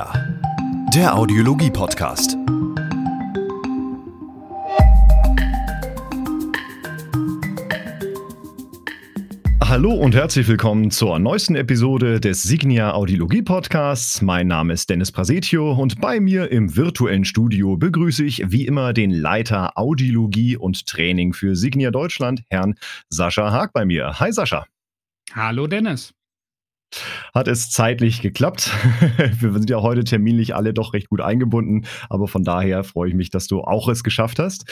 Signia, der Audiologie-Podcast. Hallo und herzlich willkommen zur neuesten Episode des Signia Audiologie Podcasts. Mein Name ist Dennis Prasetio und bei mir im virtuellen Studio begrüße ich wie immer den Leiter Audiologie und Training für Signia Deutschland, Herrn Sascha Haag bei mir. Hi Sascha. Hallo Dennis hat es zeitlich geklappt. Wir sind ja heute terminlich alle doch recht gut eingebunden, aber von daher freue ich mich, dass du auch es geschafft hast.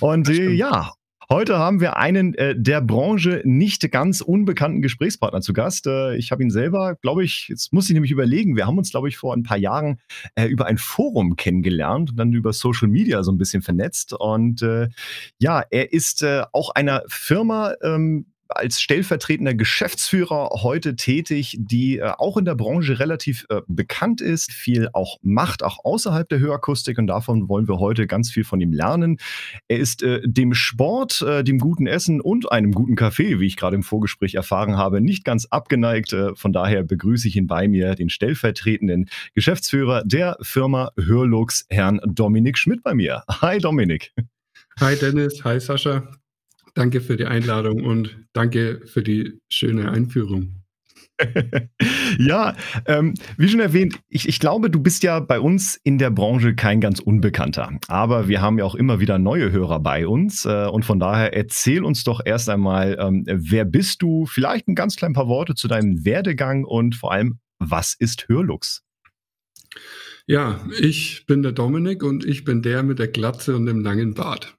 Und äh, ja, Heute haben wir einen äh, der Branche nicht ganz unbekannten Gesprächspartner zu Gast. Äh, ich habe ihn selber, glaube ich, jetzt muss ich nämlich überlegen, wir haben uns, glaube ich, vor ein paar Jahren äh, über ein Forum kennengelernt und dann über Social Media so ein bisschen vernetzt. Und äh, ja, er ist äh, auch einer Firma, ähm, als stellvertretender Geschäftsführer heute tätig, die äh, auch in der Branche relativ äh, bekannt ist, viel auch macht, auch außerhalb der Hörakustik und davon wollen wir heute ganz viel von ihm lernen. Er ist äh, dem Sport, äh, dem guten Essen und einem guten Kaffee, wie ich gerade im Vorgespräch erfahren habe, nicht ganz abgeneigt. Äh, von daher begrüße ich ihn bei mir, den stellvertretenden Geschäftsführer der Firma Hörlux, Herrn Dominik Schmidt bei mir. Hi Dominik. Hi Dennis, hi Sascha. Danke für die Einladung und danke für die schöne Einführung. ja, ähm, wie schon erwähnt, ich, ich, glaube, du bist ja bei uns in der Branche kein ganz Unbekannter. Aber wir haben ja auch immer wieder neue Hörer bei uns. Äh, und von daher erzähl uns doch erst einmal, ähm, wer bist du? Vielleicht ein ganz klein paar Worte zu deinem Werdegang und vor allem, was ist Hörlux? Ja, ich bin der Dominik und ich bin der mit der Glatze und dem langen Bart.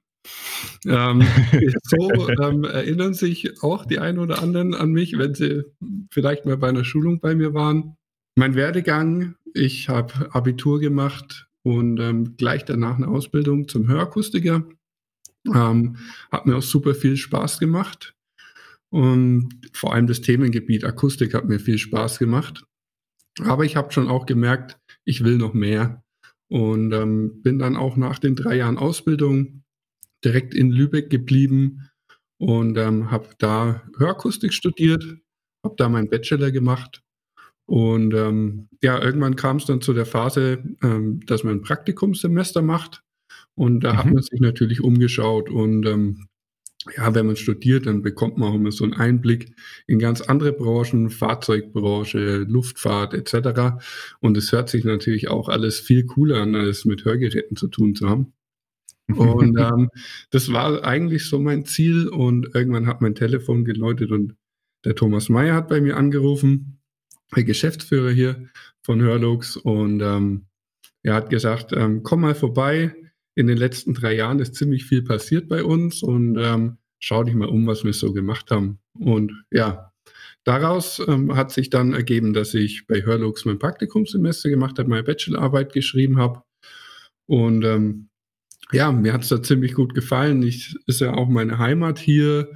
Ähm, so ähm, erinnern sich auch die einen oder anderen an mich, wenn sie vielleicht mal bei einer Schulung bei mir waren. Mein Werdegang, ich habe Abitur gemacht und ähm, gleich danach eine Ausbildung zum Hörakustiker. Ähm, hat mir auch super viel Spaß gemacht. Und vor allem das Themengebiet Akustik hat mir viel Spaß gemacht. Aber ich habe schon auch gemerkt, ich will noch mehr. Und ähm, bin dann auch nach den drei Jahren Ausbildung direkt in Lübeck geblieben und ähm, habe da Hörakustik studiert, habe da meinen Bachelor gemacht und ähm, ja, irgendwann kam es dann zu der Phase, ähm, dass man ein Praktikumssemester macht und da mhm. hat man sich natürlich umgeschaut und ähm, ja, wenn man studiert, dann bekommt man auch immer so einen Einblick in ganz andere Branchen, Fahrzeugbranche, Luftfahrt etc. Und es hört sich natürlich auch alles viel cooler an, als mit Hörgeräten zu tun zu haben. Und ähm, das war eigentlich so mein Ziel. Und irgendwann hat mein Telefon geläutet und der Thomas Meyer hat bei mir angerufen, der Geschäftsführer hier von Hörlux. Und ähm, er hat gesagt, ähm, komm mal vorbei. In den letzten drei Jahren ist ziemlich viel passiert bei uns und ähm, schau dich mal um, was wir so gemacht haben. Und ja, daraus ähm, hat sich dann ergeben, dass ich bei Hörlux mein Praktikumssemester gemacht habe, meine Bachelorarbeit geschrieben habe. Und ähm, ja, mir hat es da ziemlich gut gefallen. Ich ist ja auch meine Heimat hier.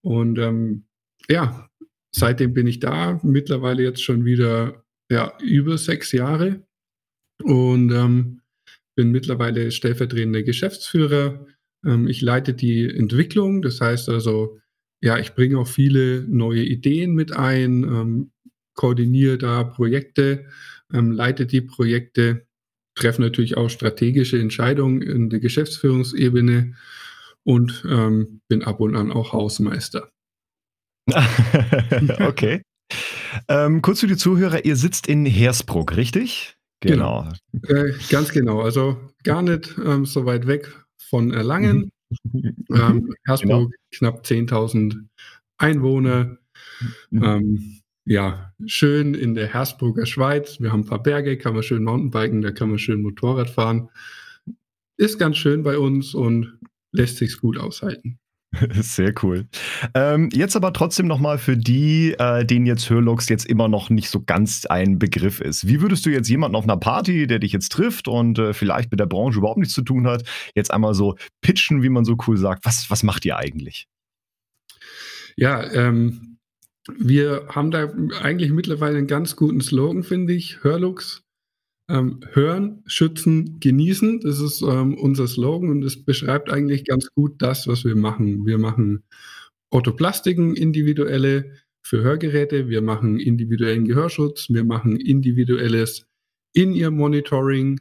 Und ähm, ja, seitdem bin ich da. Mittlerweile jetzt schon wieder ja, über sechs Jahre. Und ähm, bin mittlerweile stellvertretender Geschäftsführer. Ähm, ich leite die Entwicklung. Das heißt also, ja, ich bringe auch viele neue Ideen mit ein, ähm, koordiniere da Projekte, ähm, leite die Projekte treffe natürlich auch strategische Entscheidungen in der Geschäftsführungsebene und ähm, bin ab und an auch Hausmeister. okay. ähm, kurz für die Zuhörer, ihr sitzt in Hersbruck, richtig? Genau. genau. Äh, ganz genau. Also gar nicht ähm, so weit weg von Erlangen. Mhm. ähm, Hersbruck, genau. knapp 10.000 Einwohner. Mhm. Ja, schön in der Hersbrucker Schweiz. Wir haben ein paar Berge, kann man schön Mountainbiken, da kann man schön Motorrad fahren. Ist ganz schön bei uns und lässt sich gut aushalten. Sehr cool. Ähm, jetzt aber trotzdem nochmal für die, äh, denen jetzt Hörlux jetzt immer noch nicht so ganz ein Begriff ist. Wie würdest du jetzt jemanden auf einer Party, der dich jetzt trifft und äh, vielleicht mit der Branche überhaupt nichts zu tun hat, jetzt einmal so pitchen, wie man so cool sagt? Was, was macht ihr eigentlich? Ja, ähm, wir haben da eigentlich mittlerweile einen ganz guten Slogan, finde ich. Hörlux. Ähm, hören, schützen, genießen. Das ist ähm, unser Slogan und es beschreibt eigentlich ganz gut das, was wir machen. Wir machen Orthoplastiken, individuelle für Hörgeräte. Wir machen individuellen Gehörschutz. Wir machen individuelles In-Ear-Monitoring,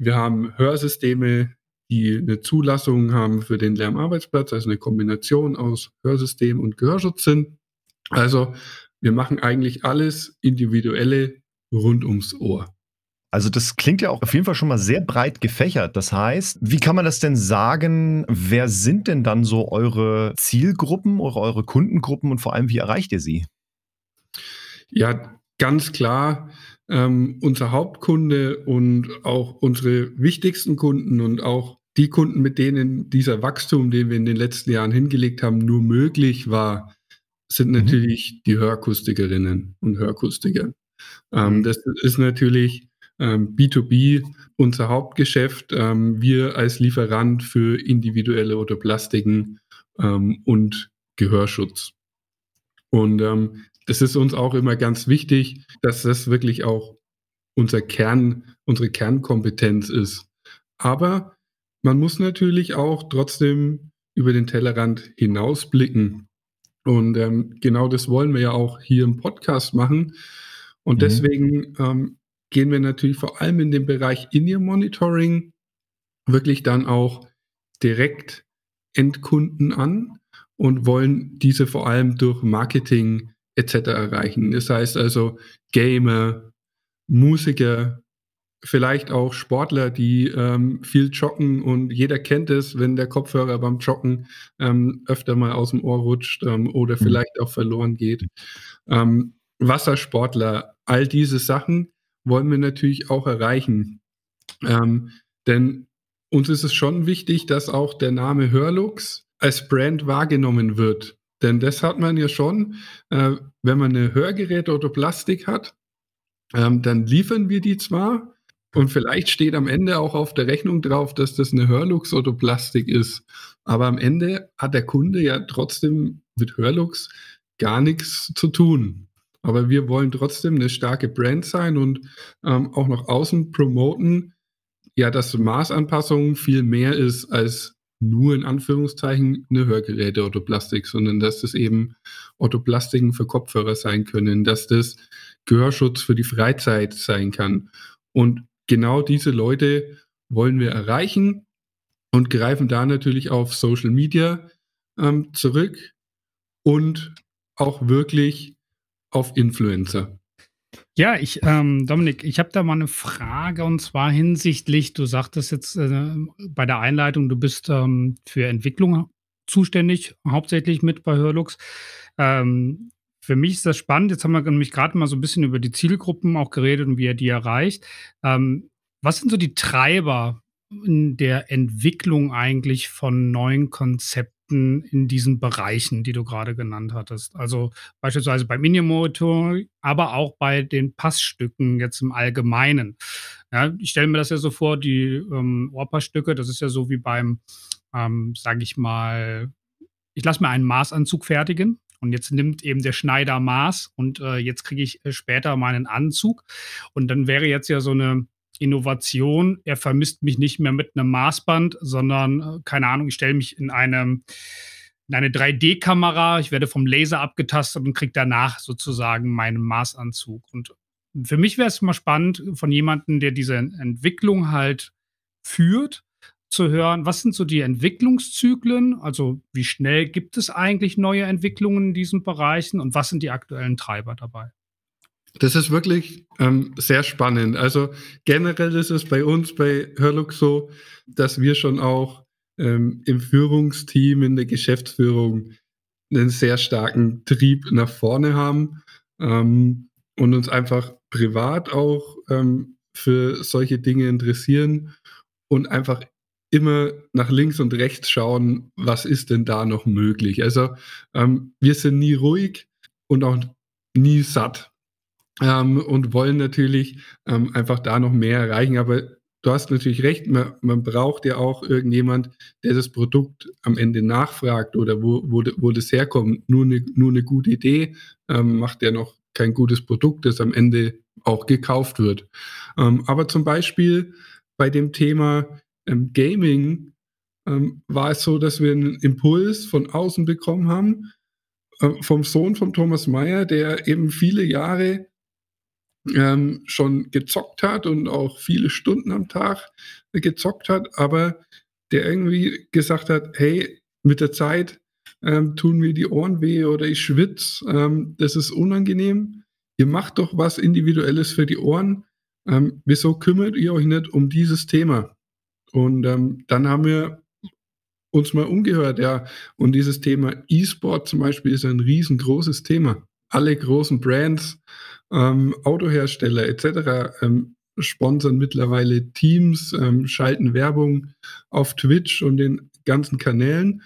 wir haben Hörsysteme, die eine Zulassung haben für den Lärmarbeitsplatz, also eine Kombination aus Hörsystem und Gehörschutz sind. Also wir machen eigentlich alles Individuelle rund ums Ohr. Also das klingt ja auch auf jeden Fall schon mal sehr breit gefächert. Das heißt, wie kann man das denn sagen? Wer sind denn dann so eure Zielgruppen, eure, eure Kundengruppen und vor allem, wie erreicht ihr sie? Ja, ganz klar. Ähm, unser Hauptkunde und auch unsere wichtigsten Kunden und auch die Kunden, mit denen dieser Wachstum, den wir in den letzten Jahren hingelegt haben, nur möglich war, sind mhm. natürlich die Hörakustikerinnen und Hörakustiker. Ähm, mhm. das ist natürlich ähm, B2B unser Hauptgeschäft. Ähm, wir als Lieferant für individuelle Otoplastiken ähm, und Gehörschutz. Und ähm, das ist uns auch immer ganz wichtig, dass das wirklich auch unser Kern, unsere Kernkompetenz ist. Aber man muss natürlich auch trotzdem über den Tellerrand hinausblicken. Und ähm, genau das wollen wir ja auch hier im Podcast machen. Und mhm. deswegen ähm, gehen wir natürlich vor allem in den Bereich In-Ear-Monitoring wirklich dann auch direkt Endkunden an und wollen diese vor allem durch Marketing etc. erreichen. Das heißt also Gamer, Musiker, vielleicht auch Sportler, die ähm, viel joggen und jeder kennt es, wenn der Kopfhörer beim Joggen ähm, öfter mal aus dem Ohr rutscht ähm, oder mhm. vielleicht auch verloren geht. Ähm, Wassersportler, all diese Sachen wollen wir natürlich auch erreichen. Ähm, denn uns ist es schon wichtig, dass auch der Name Hörlux als Brand wahrgenommen wird. Denn das hat man ja schon, äh, wenn man eine Hörgeräte oder Plastik hat, ähm, dann liefern wir die zwar und vielleicht steht am Ende auch auf der Rechnung drauf, dass das eine Hörlux oder Plastik ist. Aber am Ende hat der Kunde ja trotzdem mit Hörlux gar nichts zu tun. Aber wir wollen trotzdem eine starke Brand sein und ähm, auch nach außen promoten, ja, dass Maßanpassung viel mehr ist als nur in Anführungszeichen eine Hörgeräte Orthoplastik, sondern dass das eben Orthoplastiken für Kopfhörer sein können, dass das Gehörschutz für die Freizeit sein kann. Und genau diese Leute wollen wir erreichen und greifen da natürlich auf Social Media ähm, zurück und auch wirklich auf Influencer. Ja, ich, ähm, Dominik, ich habe da mal eine Frage und zwar hinsichtlich, du sagtest jetzt äh, bei der Einleitung, du bist ähm, für Entwicklung zuständig, hauptsächlich mit bei Hörlux. Ähm, für mich ist das spannend. Jetzt haben wir nämlich gerade mal so ein bisschen über die Zielgruppen auch geredet und wie er die erreicht. Ähm, was sind so die Treiber in der Entwicklung eigentlich von neuen Konzepten? In diesen Bereichen, die du gerade genannt hattest. Also beispielsweise beim Minimotor, aber auch bei den Passstücken jetzt im Allgemeinen. Ja, ich stelle mir das ja so vor, die ähm, Ohrpassstücke, das ist ja so wie beim, ähm, sage ich mal, ich lasse mir einen Maßanzug fertigen. Und jetzt nimmt eben der Schneider Maß und äh, jetzt kriege ich äh, später meinen Anzug. Und dann wäre jetzt ja so eine Innovation. Er vermisst mich nicht mehr mit einem Maßband, sondern, äh, keine Ahnung, ich stelle mich in eine, in eine 3D-Kamera, ich werde vom Laser abgetastet und kriege danach sozusagen meinen Maßanzug. Und für mich wäre es mal spannend, von jemandem, der diese Entwicklung halt führt, zu hören, was sind so die Entwicklungszyklen? Also wie schnell gibt es eigentlich neue Entwicklungen in diesen Bereichen und was sind die aktuellen Treiber dabei? Das ist wirklich ähm, sehr spannend. Also generell ist es bei uns bei Hörlux so, dass wir schon auch ähm, im Führungsteam, in der Geschäftsführung einen sehr starken Trieb nach vorne haben ähm, und uns einfach privat auch ähm, für solche Dinge interessieren und einfach immer nach links und rechts schauen, was ist denn da noch möglich. Also ähm, wir sind nie ruhig und auch nie satt ähm, und wollen natürlich ähm, einfach da noch mehr erreichen. Aber du hast natürlich recht, man, man, braucht ja auch irgendjemand, der das Produkt am Ende nachfragt oder wo, wo, wo das herkommt. Nur eine, nur eine gute Idee ähm, macht ja noch kein gutes Produkt, das am Ende auch gekauft wird. Ähm, aber zum Beispiel bei dem Thema ähm, Gaming ähm, war es so, dass wir einen Impuls von außen bekommen haben, äh, vom Sohn von Thomas Mayer, der eben viele Jahre ähm, schon gezockt hat und auch viele Stunden am Tag gezockt hat, aber der irgendwie gesagt hat, hey, mit der Zeit ähm, tun mir die Ohren weh oder ich schwitze, ähm, das ist unangenehm. Ihr macht doch was Individuelles für die Ohren. Ähm, wieso kümmert ihr euch nicht um dieses Thema? Und ähm, dann haben wir uns mal umgehört, ja. Und dieses Thema E-Sport zum Beispiel ist ein riesengroßes Thema. Alle großen Brands, ähm, Autohersteller etc. Ähm, sponsern mittlerweile Teams, ähm, schalten Werbung auf Twitch und den ganzen Kanälen,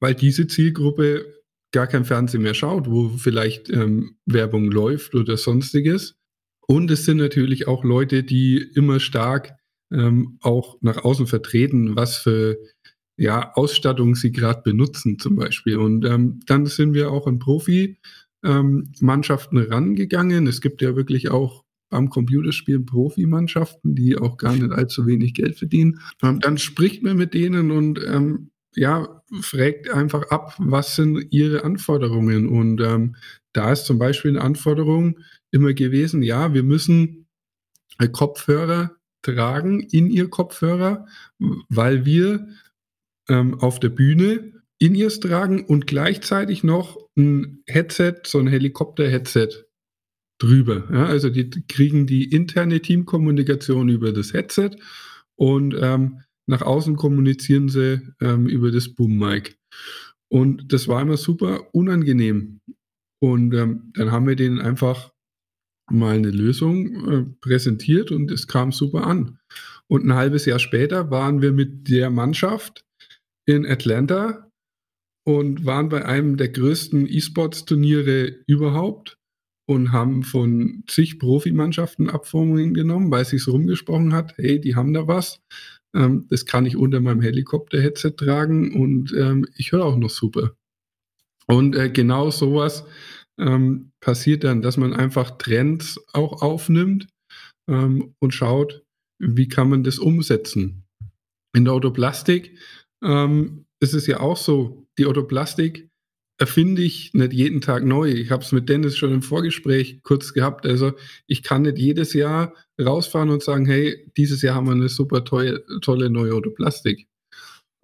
weil diese Zielgruppe gar kein Fernsehen mehr schaut, wo vielleicht ähm, Werbung läuft oder sonstiges. Und es sind natürlich auch Leute, die immer stark ähm, auch nach außen vertreten, was für ja, Ausstattung sie gerade benutzen zum Beispiel. Und ähm, dann sind wir auch an Profi-Mannschaften ähm, rangegangen. Es gibt ja wirklich auch beim Computerspielen Profimannschaften, die auch gar nicht allzu wenig Geld verdienen. Ähm, dann spricht man mit denen und ähm, ja, fragt einfach ab, was sind ihre Anforderungen. Und ähm, da ist zum Beispiel eine Anforderung immer gewesen, ja, wir müssen Kopfhörer tragen in ihr Kopfhörer, weil wir ähm, auf der Bühne in ihr tragen und gleichzeitig noch ein Headset, so ein Helikopter-Headset drüber. Ja, also die kriegen die interne Teamkommunikation über das Headset und ähm, nach außen kommunizieren sie ähm, über das Boom-Mic. Und das war immer super unangenehm. Und ähm, dann haben wir denen einfach mal eine Lösung äh, präsentiert und es kam super an. Und ein halbes Jahr später waren wir mit der Mannschaft in Atlanta und waren bei einem der größten E-Sports-Turniere überhaupt und haben von zig Profimannschaften Abformungen genommen, weil sich rumgesprochen hat, hey, die haben da was. Ähm, das kann ich unter meinem Helikopter-Headset tragen und ähm, ich höre auch noch super. Und äh, genau sowas ähm, passiert dann, dass man einfach Trends auch aufnimmt ähm, und schaut, wie kann man das umsetzen. In der Autoplastik ähm, ist es ja auch so, die Autoplastik erfinde ich nicht jeden Tag neu. Ich habe es mit Dennis schon im Vorgespräch kurz gehabt. Also ich kann nicht jedes Jahr rausfahren und sagen, hey, dieses Jahr haben wir eine super tolle, tolle neue Autoplastik.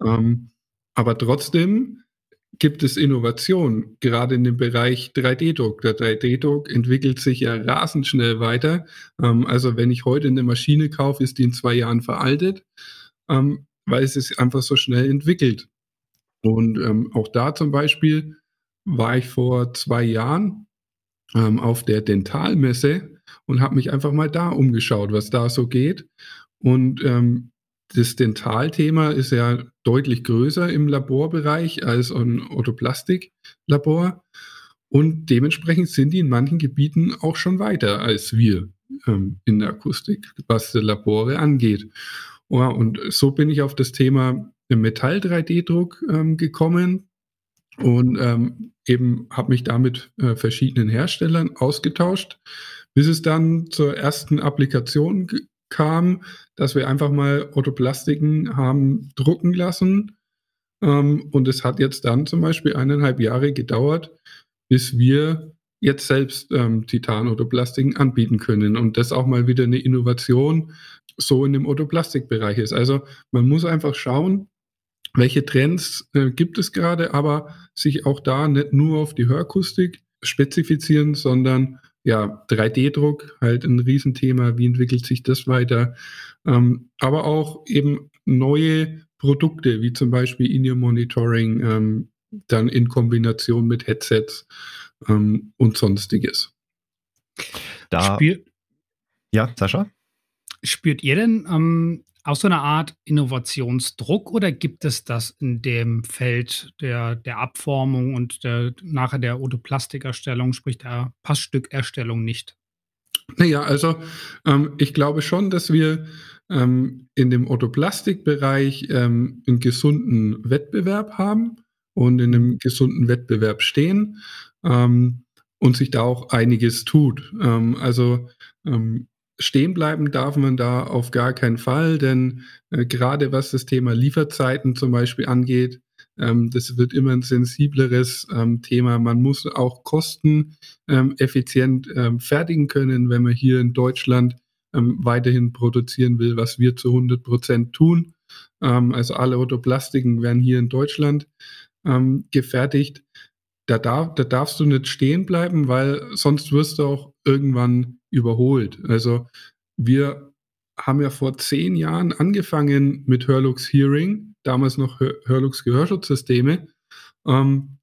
Ähm, aber trotzdem gibt es Innovation, gerade in dem Bereich 3D-Druck. Der 3D-Druck entwickelt sich ja rasend schnell weiter. Ähm, also wenn ich heute eine Maschine kaufe, ist die in zwei Jahren veraltet. Ähm, weil es sich einfach so schnell entwickelt. Und ähm, auch da zum Beispiel war ich vor zwei Jahren auf der Dentalmesse und habe mich einfach mal da umgeschaut, was da so geht. Und ähm, das Dentalthema ist ja deutlich größer im Laborbereich als ein Orthoplastiklabor. Und dementsprechend sind die in manchen Gebieten auch schon weiter als wir ähm, in der Akustik, was die Labore angeht. Ja, und so bin ich auf das Thema Metall-3D-Druck ähm, gekommen und ähm, eben habe mich da mit äh, verschiedenen Herstellern ausgetauscht, bis es dann zur ersten Applikation kam, dass wir einfach mal Autoplastiken haben drucken lassen. Ähm, und es hat jetzt dann zum Beispiel eineinhalb Jahre gedauert, bis wir jetzt selbst ähm, Titan-Autoplastiken anbieten können. Und das auch mal wieder eine Innovation, so in dem Autoplastikbereich ist. Also man muss einfach schauen, welche Trends äh, gibt es gerade, aber sich auch da nicht nur auf die Hörakustik spezifizieren, sondern ja, 3D-Druck, halt ein Riesenthema, wie entwickelt sich das weiter, ähm, aber auch eben neue Produkte, wie zum Beispiel In-Ear-Monitoring, ähm, dann in Kombination mit Headsets ähm, und sonstiges. Da, Spiel ja, Sascha? Spürt ihr denn ähm, auch so eine Art Innovationsdruck oder gibt es das in dem Feld der, der Abformung und der, nachher der Otoplastikerstellung, sprich der Passstückerstellung nicht? Naja, also ähm, ich glaube schon, dass wir ähm, in dem Otoplastikbereich ähm, einen gesunden Wettbewerb haben und in einem gesunden Wettbewerb stehen ähm, und sich da auch einiges tut. Ähm, also ähm, stehen bleiben darf man da auf gar keinen Fall, denn äh, gerade was das Thema Lieferzeiten zum Beispiel angeht, Ähm, das wird immer ein sensibleres ähm, Thema. Man muss auch kosteneffizient ähm, fertigen können, wenn man hier in Deutschland ähm, weiterhin produzieren will, was wir zu 100 Prozent tun. Ähm, also alle Autoplastiken werden hier in Deutschland ähm, gefertigt. Da, darf, da darfst du nicht stehen bleiben, weil sonst wirst du auch irgendwann überholt. Also wir haben ja vor zehn Jahren angefangen mit Hörlux Hearing, damals noch Hörlux Gehörschutzsysteme, ähm,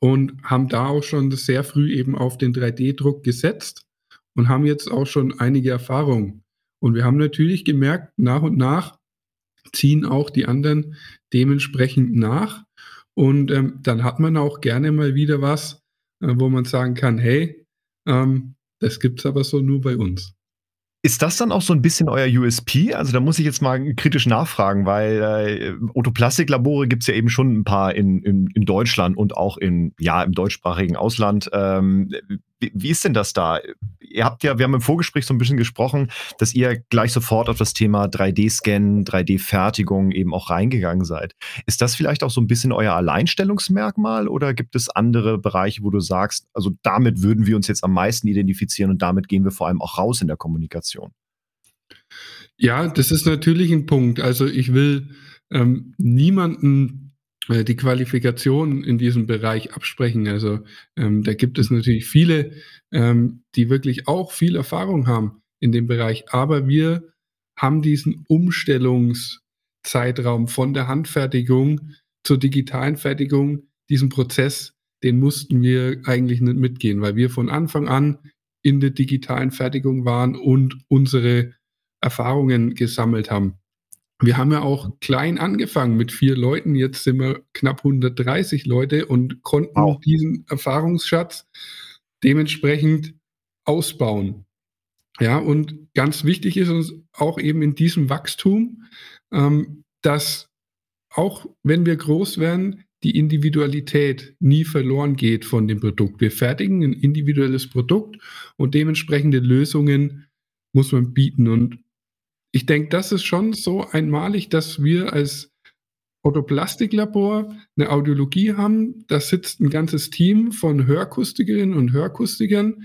und haben da auch schon sehr früh eben auf den 3D-Druck gesetzt und haben jetzt auch schon einige Erfahrungen. Und wir haben natürlich gemerkt, nach und nach ziehen auch die anderen dementsprechend nach. Und ähm, dann hat man auch gerne mal wieder was, äh, wo man sagen kann, hey, ähm, das gibt es aber so nur bei uns. Ist das dann auch so ein bisschen euer USP? Also da muss ich jetzt mal kritisch nachfragen, weil äh, Autoplastiklabore gibt es ja eben schon ein paar in, in, in Deutschland und auch in, ja, im deutschsprachigen Ausland. Ähm, wie, wie ist denn das da? Ihr habt ja, wir haben im Vorgespräch so ein bisschen gesprochen, dass ihr gleich sofort auf das Thema 3D-Scan, 3D-Fertigung eben auch reingegangen seid. Ist das vielleicht auch so ein bisschen euer Alleinstellungsmerkmal oder gibt es andere Bereiche, wo du sagst, also damit würden wir uns jetzt am meisten identifizieren und damit gehen wir vor allem auch raus in der Kommunikation? Ja, das ist natürlich ein Punkt. Also ich will ähm, niemanden äh, die Qualifikation in diesem Bereich absprechen. Also ähm, da gibt es natürlich viele, ähm, die wirklich auch viel Erfahrung haben in dem Bereich. Aber wir haben diesen Umstellungszeitraum von der Handfertigung zur digitalen Fertigung, diesen Prozess, den mussten wir eigentlich nicht mitgehen, weil wir von Anfang an in der digitalen Fertigung waren und unsere Erfahrungen gesammelt haben. Wir haben ja auch klein angefangen mit vier Leuten. Jetzt sind wir knapp 130 Leute und konnten wow. diesen Erfahrungsschatz dementsprechend ausbauen. Ja, und ganz wichtig ist uns auch eben in diesem Wachstum, ähm, dass auch wenn wir groß werden, die Individualität nie verloren geht von dem Produkt. Wir fertigen ein individuelles Produkt und dementsprechende Lösungen muss man bieten. Und ich denke, das ist schon so einmalig, dass wir als Autoplastiklabor eine Audiologie haben. Da sitzt ein ganzes Team von Hörkustikerinnen und Hörkustikern,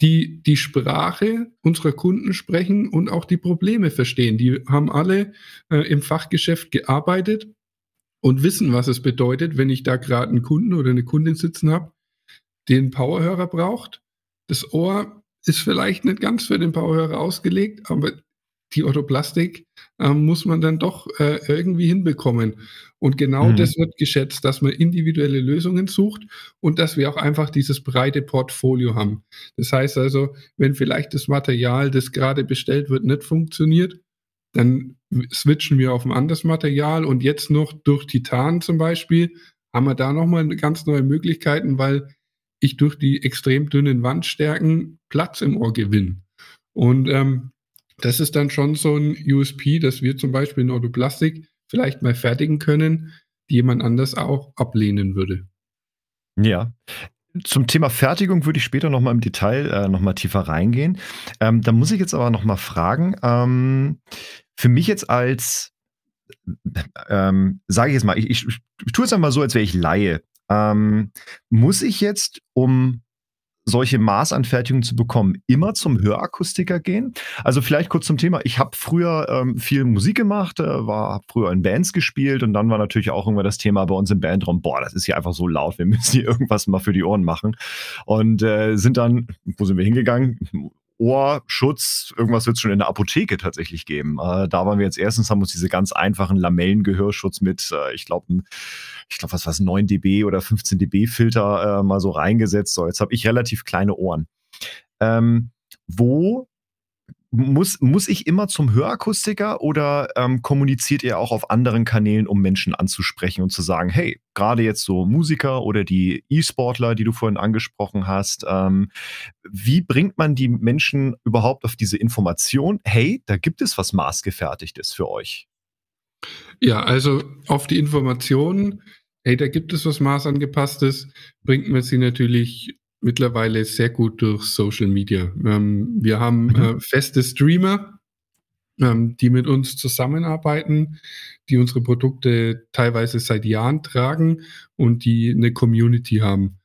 die die Sprache unserer Kunden sprechen und auch die Probleme verstehen. Die haben alle äh, im Fachgeschäft gearbeitet und wissen, was es bedeutet, wenn ich da gerade einen Kunden oder eine Kundin sitzen habe, den Powerhörer braucht. Das Ohr ist vielleicht nicht ganz für den Powerhörer ausgelegt, aber die Orthoplastik äh, muss man dann doch äh, irgendwie hinbekommen. Und genau mhm. das wird geschätzt, dass man individuelle Lösungen sucht und dass wir auch einfach dieses breite Portfolio haben. Das heißt also, wenn vielleicht das Material, das gerade bestellt wird, nicht funktioniert, dann switchen wir auf ein anderes Material und jetzt noch durch Titan zum Beispiel haben wir da nochmal ganz neue Möglichkeiten, weil ich durch die extrem dünnen Wandstärken Platz im Ohr gewinne. Und ähm, das ist dann schon so ein USP, dass wir zum Beispiel in Autoplastik vielleicht mal fertigen können, die jemand anders auch ablehnen würde. Ja. Zum Thema Fertigung würde ich später nochmal im Detail äh, nochmal tiefer reingehen. Ähm, da muss ich jetzt aber nochmal fragen, ähm, für mich jetzt als, ähm, sage ich jetzt mal, ich, ich, ich tue es einmal so, als wäre ich Laie. Ähm, muss ich jetzt, um solche Maßanfertigungen zu bekommen, immer zum Hörakustiker gehen? Also vielleicht kurz zum Thema. Ich habe früher ähm, viel Musik gemacht, äh, war früher in Bands gespielt und dann war natürlich auch irgendwann das Thema bei uns im Bandraum, boah, das ist hier einfach so laut, wir müssen hier irgendwas mal für die Ohren machen. Und äh, sind dann, wo sind wir hingegangen? Ohrschutz, irgendwas wird es schon in der Apotheke tatsächlich geben. Äh, da waren wir jetzt erstens, haben uns diese ganz einfachen Lamellengehörschutz mit, äh, ich glaube, ich glaube, was war es, 9 dB oder 15 dB Filter äh, mal so reingesetzt. So, jetzt habe ich relativ kleine Ohren. Ähm, wo muss, muss ich immer zum Hörakustiker oder ähm, kommuniziert ihr auch auf anderen Kanälen, um Menschen anzusprechen und zu sagen, hey, gerade jetzt so Musiker oder die E-Sportler, die du vorhin angesprochen hast, ähm, wie bringt man die Menschen überhaupt auf diese Information, hey, da gibt es was maßgefertigtes für euch? Ja, also auf die Information, hey, da gibt es was maßangepasstes, bringt man sie natürlich mittlerweile sehr gut durch Social Media. Ähm, wir haben mhm. äh, feste Streamer, ähm, die mit uns zusammenarbeiten, die unsere Produkte teilweise seit Jahren tragen und die eine Community haben.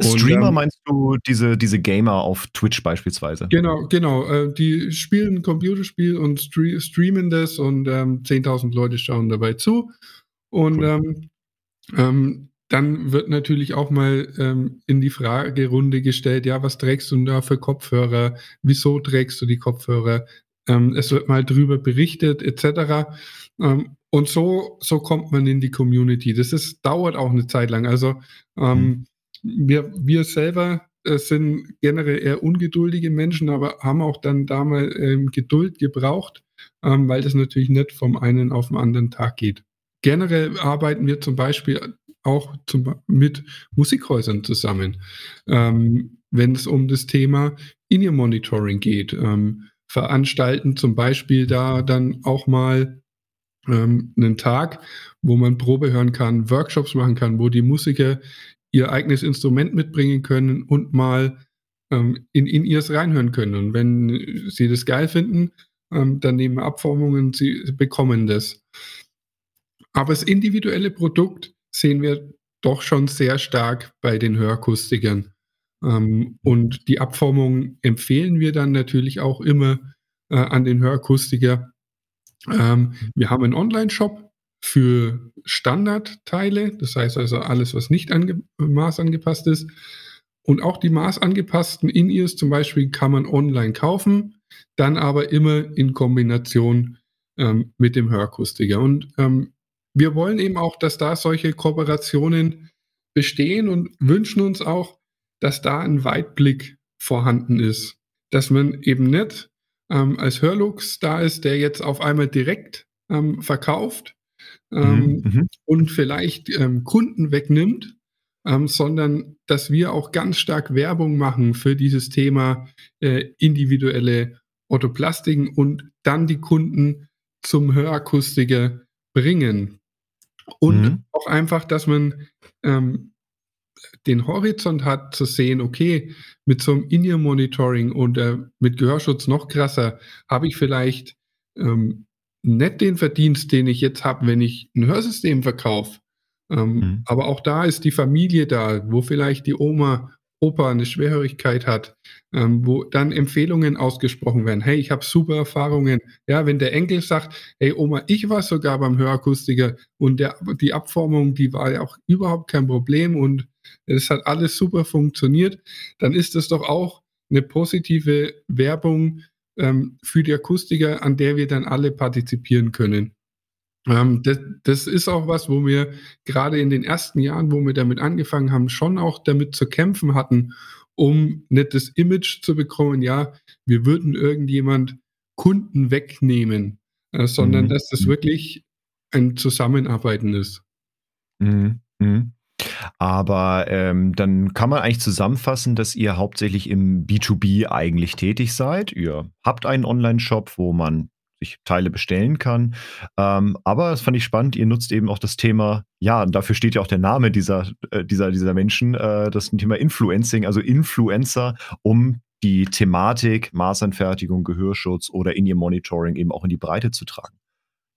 Und, Streamer ähm, meinst du diese, diese Gamer auf Twitch beispielsweise? Genau, genau. Äh, die spielen ein Computerspiel und stre streamen das und ähm, 10.000 Leute schauen dabei zu. Und cool. ähm, ähm dann wird natürlich auch mal ähm, in die Fragerunde gestellt, ja, was trägst du da für Kopfhörer? Wieso trägst du die Kopfhörer? Ähm, es wird mal drüber berichtet, etc. Ähm, und so, so kommt man in die Community. Das ist, dauert auch eine Zeit lang. Also ähm, mhm. wir, wir selber äh, sind generell eher ungeduldige Menschen, aber haben auch dann damals ähm, Geduld gebraucht, ähm, weil das natürlich nicht vom einen auf den anderen Tag geht. Generell arbeiten wir zum Beispiel auch zum, mit Musikhäusern zusammen, ähm, wenn es um das Thema In-Ear-Monitoring geht. Ähm, veranstalten zum Beispiel da dann auch mal ähm, einen Tag, wo man Probe hören kann, Workshops machen kann, wo die Musiker ihr eigenes Instrument mitbringen können und mal ähm, in, in ihrs reinhören können. Und wenn sie das geil finden, ähm, dann nehmen wir Abformungen, sie bekommen das. Aber das individuelle Produkt sehen wir doch schon sehr stark bei den Hörakustikern. Ähm, und die Abformung empfehlen wir dann natürlich auch immer äh, an den Hörakustiker. Ähm, wir haben einen Online-Shop für Standardteile, das heißt also alles, was nicht ange maßangepasst ist. Und auch die maßangepassten In-Ears zum Beispiel kann man online kaufen, dann aber immer in Kombination ähm, mit dem Hörakustiker. Und ähm, wir wollen eben auch, dass da solche Kooperationen bestehen und wünschen uns auch, dass da ein Weitblick vorhanden ist. Dass man eben nicht ähm, als Hörlux da ist, der jetzt auf einmal direkt ähm, verkauft ähm, mhm. mhm. und vielleicht ähm, Kunden wegnimmt, ähm, sondern dass wir auch ganz stark Werbung machen für dieses Thema äh, individuelle Orthoplastiken und dann die Kunden zum Hörakustiker bringen. Und mhm. auch einfach, dass man ähm, den Horizont hat, zu sehen, okay, mit so einem In-Ear-Monitoring und äh, mit Gehörschutz noch krasser, habe ich vielleicht ähm, nicht den Verdienst, den ich jetzt habe, wenn ich ein Hörsystem verkaufe. Ähm, mhm. Aber auch da ist die Familie da, wo vielleicht die Oma Opa eine Schwerhörigkeit hat, ähm, wo dann Empfehlungen ausgesprochen werden. Hey, ich habe super Erfahrungen. Ja, wenn der Enkel sagt, hey Oma, ich war sogar beim Hörakustiker und der, die Abformung, die war ja auch überhaupt kein Problem und es hat alles super funktioniert, dann ist das doch auch eine positive Werbung ähm, für die Akustiker, an der wir dann alle partizipieren können. Ähm, das, das, ist auch was, wo wir gerade in den ersten Jahren, wo wir damit angefangen haben, schon auch damit zu kämpfen hatten, um nicht das Image zu bekommen, ja, wir würden irgendjemand Kunden wegnehmen, äh, sondern mhm. dass das wirklich ein Zusammenarbeiten ist. Mhm. Mhm. Aber ähm, dann kann man eigentlich zusammenfassen, dass ihr hauptsächlich im B2B eigentlich tätig seid. Ihr habt einen Online-Shop, wo man sich Teile bestellen kann. Ähm, aber das fand ich spannend, ihr nutzt eben auch das Thema, ja, und dafür steht ja auch der Name dieser, äh, dieser, dieser Menschen, äh, das Thema Influencing, also Influencer, um die Thematik Maßanfertigung, Gehörschutz oder In-Ear-Monitoring eben auch in die Breite zu tragen.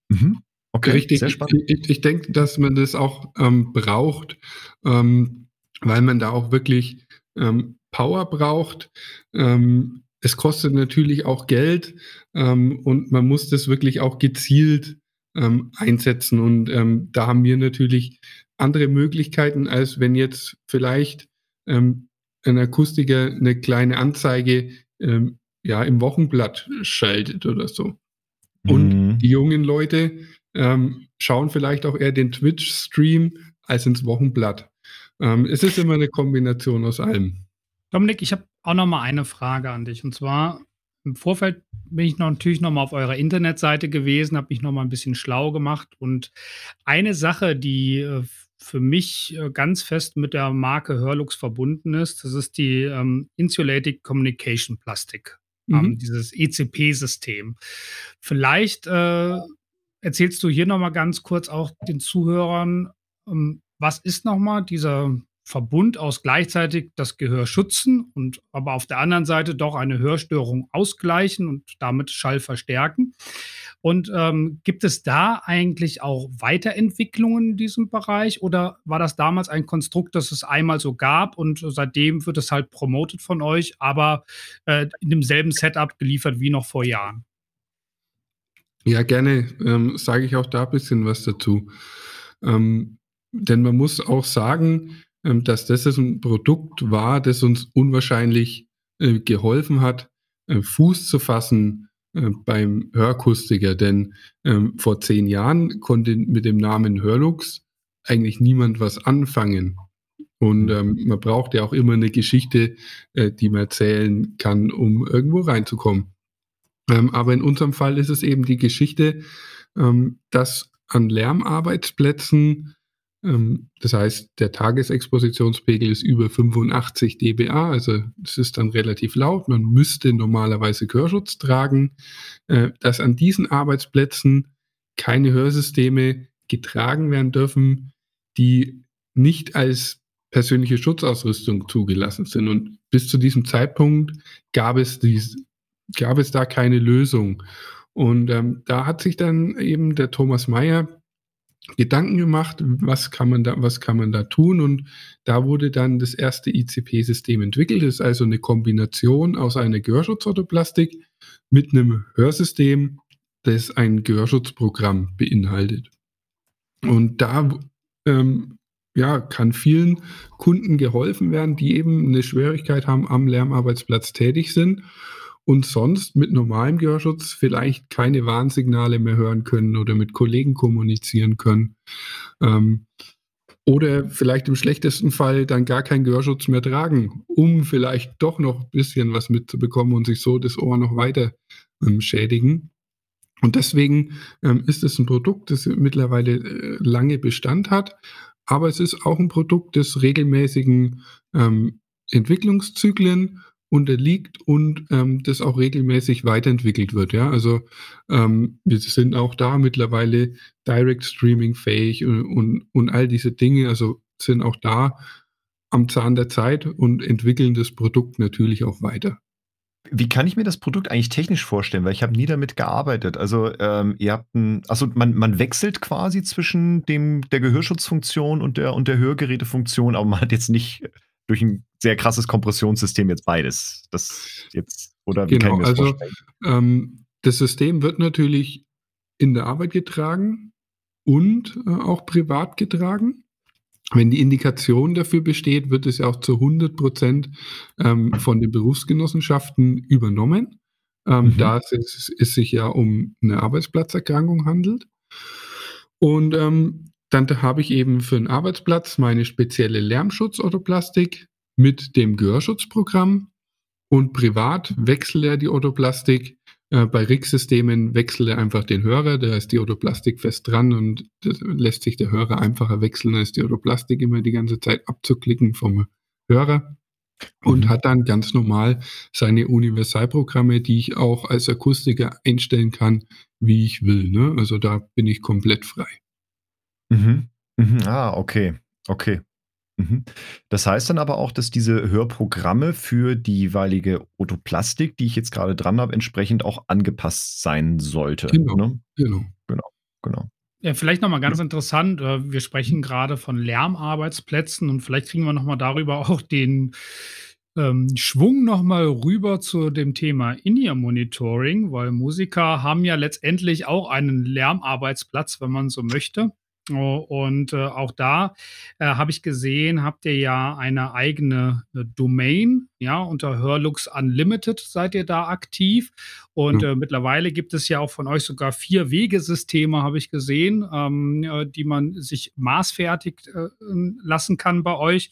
Mhm. Okay, Richtig. Sehr spannend. Ich, ich denke, dass man das auch ähm, braucht, ähm, weil man da auch wirklich ähm, Power braucht. Ähm, es kostet natürlich auch Geld ähm, und man muss das wirklich auch gezielt ähm, einsetzen. Und da haben wir natürlich andere Möglichkeiten, als wenn jetzt vielleicht ein Akustiker eine kleine Anzeige ja, im Wochenblatt schaltet oder so. Und mhm. die jungen Leute, ähm, schauen vielleicht auch eher den Twitch-Stream als ins Wochenblatt. Ähm, es ist immer eine Kombination aus allem. Dominik, ich habe auch noch mal eine Frage an dich. Und zwar im Vorfeld bin ich noch, natürlich noch mal auf eurer Internetseite gewesen, habe mich noch mal ein bisschen schlau gemacht. Und eine Sache, die äh, für mich äh, ganz fest mit der Marke Hörlux verbunden ist, das ist die ähm, Insulated Communication Plastik, ähm, mhm. ähm, dieses ECP-System. Vielleicht äh, erzählst du hier nochmal ganz kurz auch den Zuhörern, ähm, was ist nochmal dieser Verbund aus gleichzeitig das Gehör schützen und aber auf der anderen Seite doch eine Hörstörung ausgleichen und damit Schall verstärken. Und ähm, gibt es da eigentlich auch Weiterentwicklungen in diesem Bereich oder war das damals ein Konstrukt, das es einmal so gab und seitdem wird es halt promotet von euch, aber äh, in demselben Setup geliefert wie noch vor Jahren? Ja, gerne ähm, sage ich auch da ein bisschen was dazu. Ähm, denn man muss auch sagen, dass das ein Produkt war, das uns unwahrscheinlich äh, geholfen hat, äh, Fuß zu fassen äh, beim Hörkustiker. Denn ähm, vor zehn Jahren konnte mit dem Namen Hörlux eigentlich niemand was anfangen. Und mhm. ähm, man braucht ja auch immer eine Geschichte, äh, die man erzählen kann, um irgendwo reinzukommen. Ähm, aber in unserem Fall ist es eben die Geschichte, ähm, dass an Lärmarbeitsplätzen ähm, das heißt, der Tagesexpositionspegel ist über 85 dBA, also es ist dann relativ laut. Man müsste normalerweise Gehörschutz tragen, äh, dass an diesen Arbeitsplätzen keine Hörsysteme getragen werden dürfen, die nicht als persönliche Schutzausrüstung zugelassen sind. Und bis zu diesem Zeitpunkt gab es, dies, gab es da keine Lösung. Und ähm, da hat sich dann eben der Thomas Mayer Gedanken gemacht, was kann man da, was kann man da tun? Und da wurde dann das erste ICP-System entwickelt. Das ist also eine Kombination aus einer Gehörschutzorthoplastik mit einem Hörsystem, das ein Gehörschutzprogramm beinhaltet. Und da ähm, ja, kann vielen Kunden geholfen werden, die eben eine Schwierigkeit haben, am Lärmarbeitsplatz tätig sind und sonst mit normalem Gehörschutz vielleicht keine Warnsignale mehr hören können oder mit Kollegen kommunizieren können. Ähm, oder vielleicht im schlechtesten Fall dann gar keinen Gehörschutz mehr tragen, um vielleicht doch noch ein bisschen was mitzubekommen und sich so das Ohr noch weiter ähm, schädigen. Und deswegen ähm, ist es ein Produkt, das mittlerweile äh, lange Bestand hat, aber es ist auch ein Produkt des regelmäßigen ähm, Entwicklungszyklen unterliegt und ähm, das auch regelmäßig weiterentwickelt wird. Ja, also ähm, wir sind auch da mittlerweile Direct Streaming fähig und, und, und all diese Dinge, also sind auch da am Zahn der Zeit und entwickeln das Produkt natürlich auch weiter. Wie kann ich mir das Produkt eigentlich technisch vorstellen? Weil ich habe nie damit gearbeitet. Also ähm, ihr habt ein, also man, man wechselt quasi zwischen dem der Gehörschutzfunktion und der und der Hörgerätefunktion, aber man hat jetzt nicht durch ein sehr krasses Kompressionssystem jetzt beides. Das jetzt, oder wie genau, kann ich das also, ähm, das System wird natürlich in der Arbeit getragen und äh, auch privat getragen. Wenn die Indikation dafür besteht, wird es ja auch zu 100 Prozent ähm, von den Berufsgenossenschaften übernommen, ähm, mhm. da es, es, sich ja um eine Arbeitsplatzerkrankung handelt. Und ähm, dann habe ich eben für den Arbeitsplatz meine spezielle Lärmschutz-Orthoplastik mit dem Gehörschutzprogramm und privat wechselt er die Orthoplastik. Äh, bei RIG-Systemen wechselt er einfach den Hörer, da ist die Orthoplastik fest dran und lässt sich der Hörer einfacher wechseln, als die Orthoplastik immer die ganze Zeit abzuklicken vom Hörer. Und mhm. hat dann ganz normal seine Universalprogramme, die ich auch als Akustiker einstellen kann, wie ich will. Ne? Also da bin ich komplett frei. Mhm. Mhm. Ah, okay. Okay. Mhm. Das heißt dann aber auch, dass diese Hörprogramme für die jeweilige Otoplastik, die ich jetzt gerade dran habe, entsprechend auch angepasst sein sollte. Genau. Ne? Genau. Genau. Genau. Ja, vielleicht nochmal ganz interessant. Äh, wir sprechen gerade von Lärmarbeitsplätzen und vielleicht kriegen wir nochmal darüber auch den ähm, Schwung nochmal rüber zu dem Thema In-Ear-Monitoring, weil Musiker haben ja letztendlich auch einen Lärmarbeitsplatz, wenn man so möchte. Oh, und äh, auch da äh, habe ich gesehen, habt ihr ja eine eigene äh, Domain, ja, unter Hörlux Unlimited seid ihr da aktiv. Und mhm. mittlerweile gibt es ja auch von euch sogar vier Wegesysteme, habe ich gesehen, ähm, äh, die man sich maßfertig äh, lassen kann bei euch.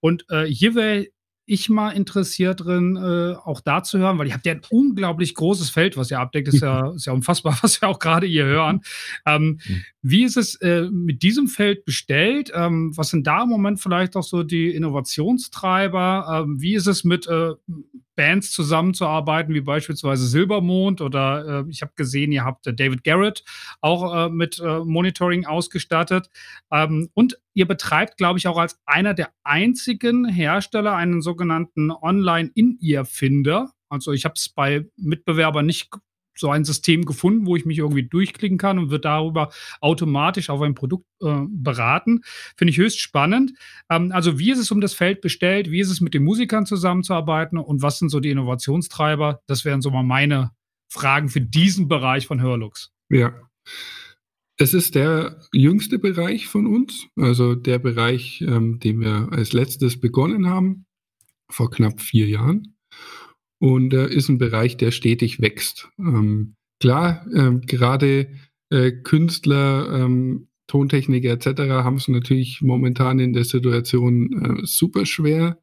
Und hier wäre ich mal interessiert drin, äh, auch da zu hören, weil ihr habt ja ein unglaublich großes Feld, was ihr abdeckt. Ist ja, ist ja unfassbar, was wir auch gerade hier hören. Ähm. Wie ist es äh, mit diesem Feld bestellt? Ähm, was sind da im Moment vielleicht auch so die Innovationstreiber? Ähm, wie ist es mit äh, Bands zusammenzuarbeiten, wie beispielsweise Silbermond oder äh, ich habe gesehen, ihr habt äh, David Garrett auch äh, mit äh, Monitoring ausgestattet. Ähm, und ihr betreibt, glaube ich, auch als einer der einzigen Hersteller einen sogenannten Online-In-Ear-Finder. Also ich habe es bei Mitbewerbern nicht so ein System gefunden, wo ich mich irgendwie durchklicken kann und wird darüber automatisch auf ein Produkt äh, beraten. Finde ich höchst spannend. Ähm, also wie ist es um das Feld bestellt? Wie ist es mit den Musikern zusammenzuarbeiten? Und was sind so die Innovationstreiber? Das wären so mal meine Fragen für diesen Bereich von Hörlux. Ja. Es ist der jüngste Bereich von uns, also der Bereich, ähm, den wir als letztes begonnen haben, vor knapp vier Jahren und äh, ist ein Bereich, der stetig wächst. Ähm, klar, äh, gerade äh, Künstler, ähm, Tontechniker etc. haben es natürlich momentan in der Situation äh, super schwer.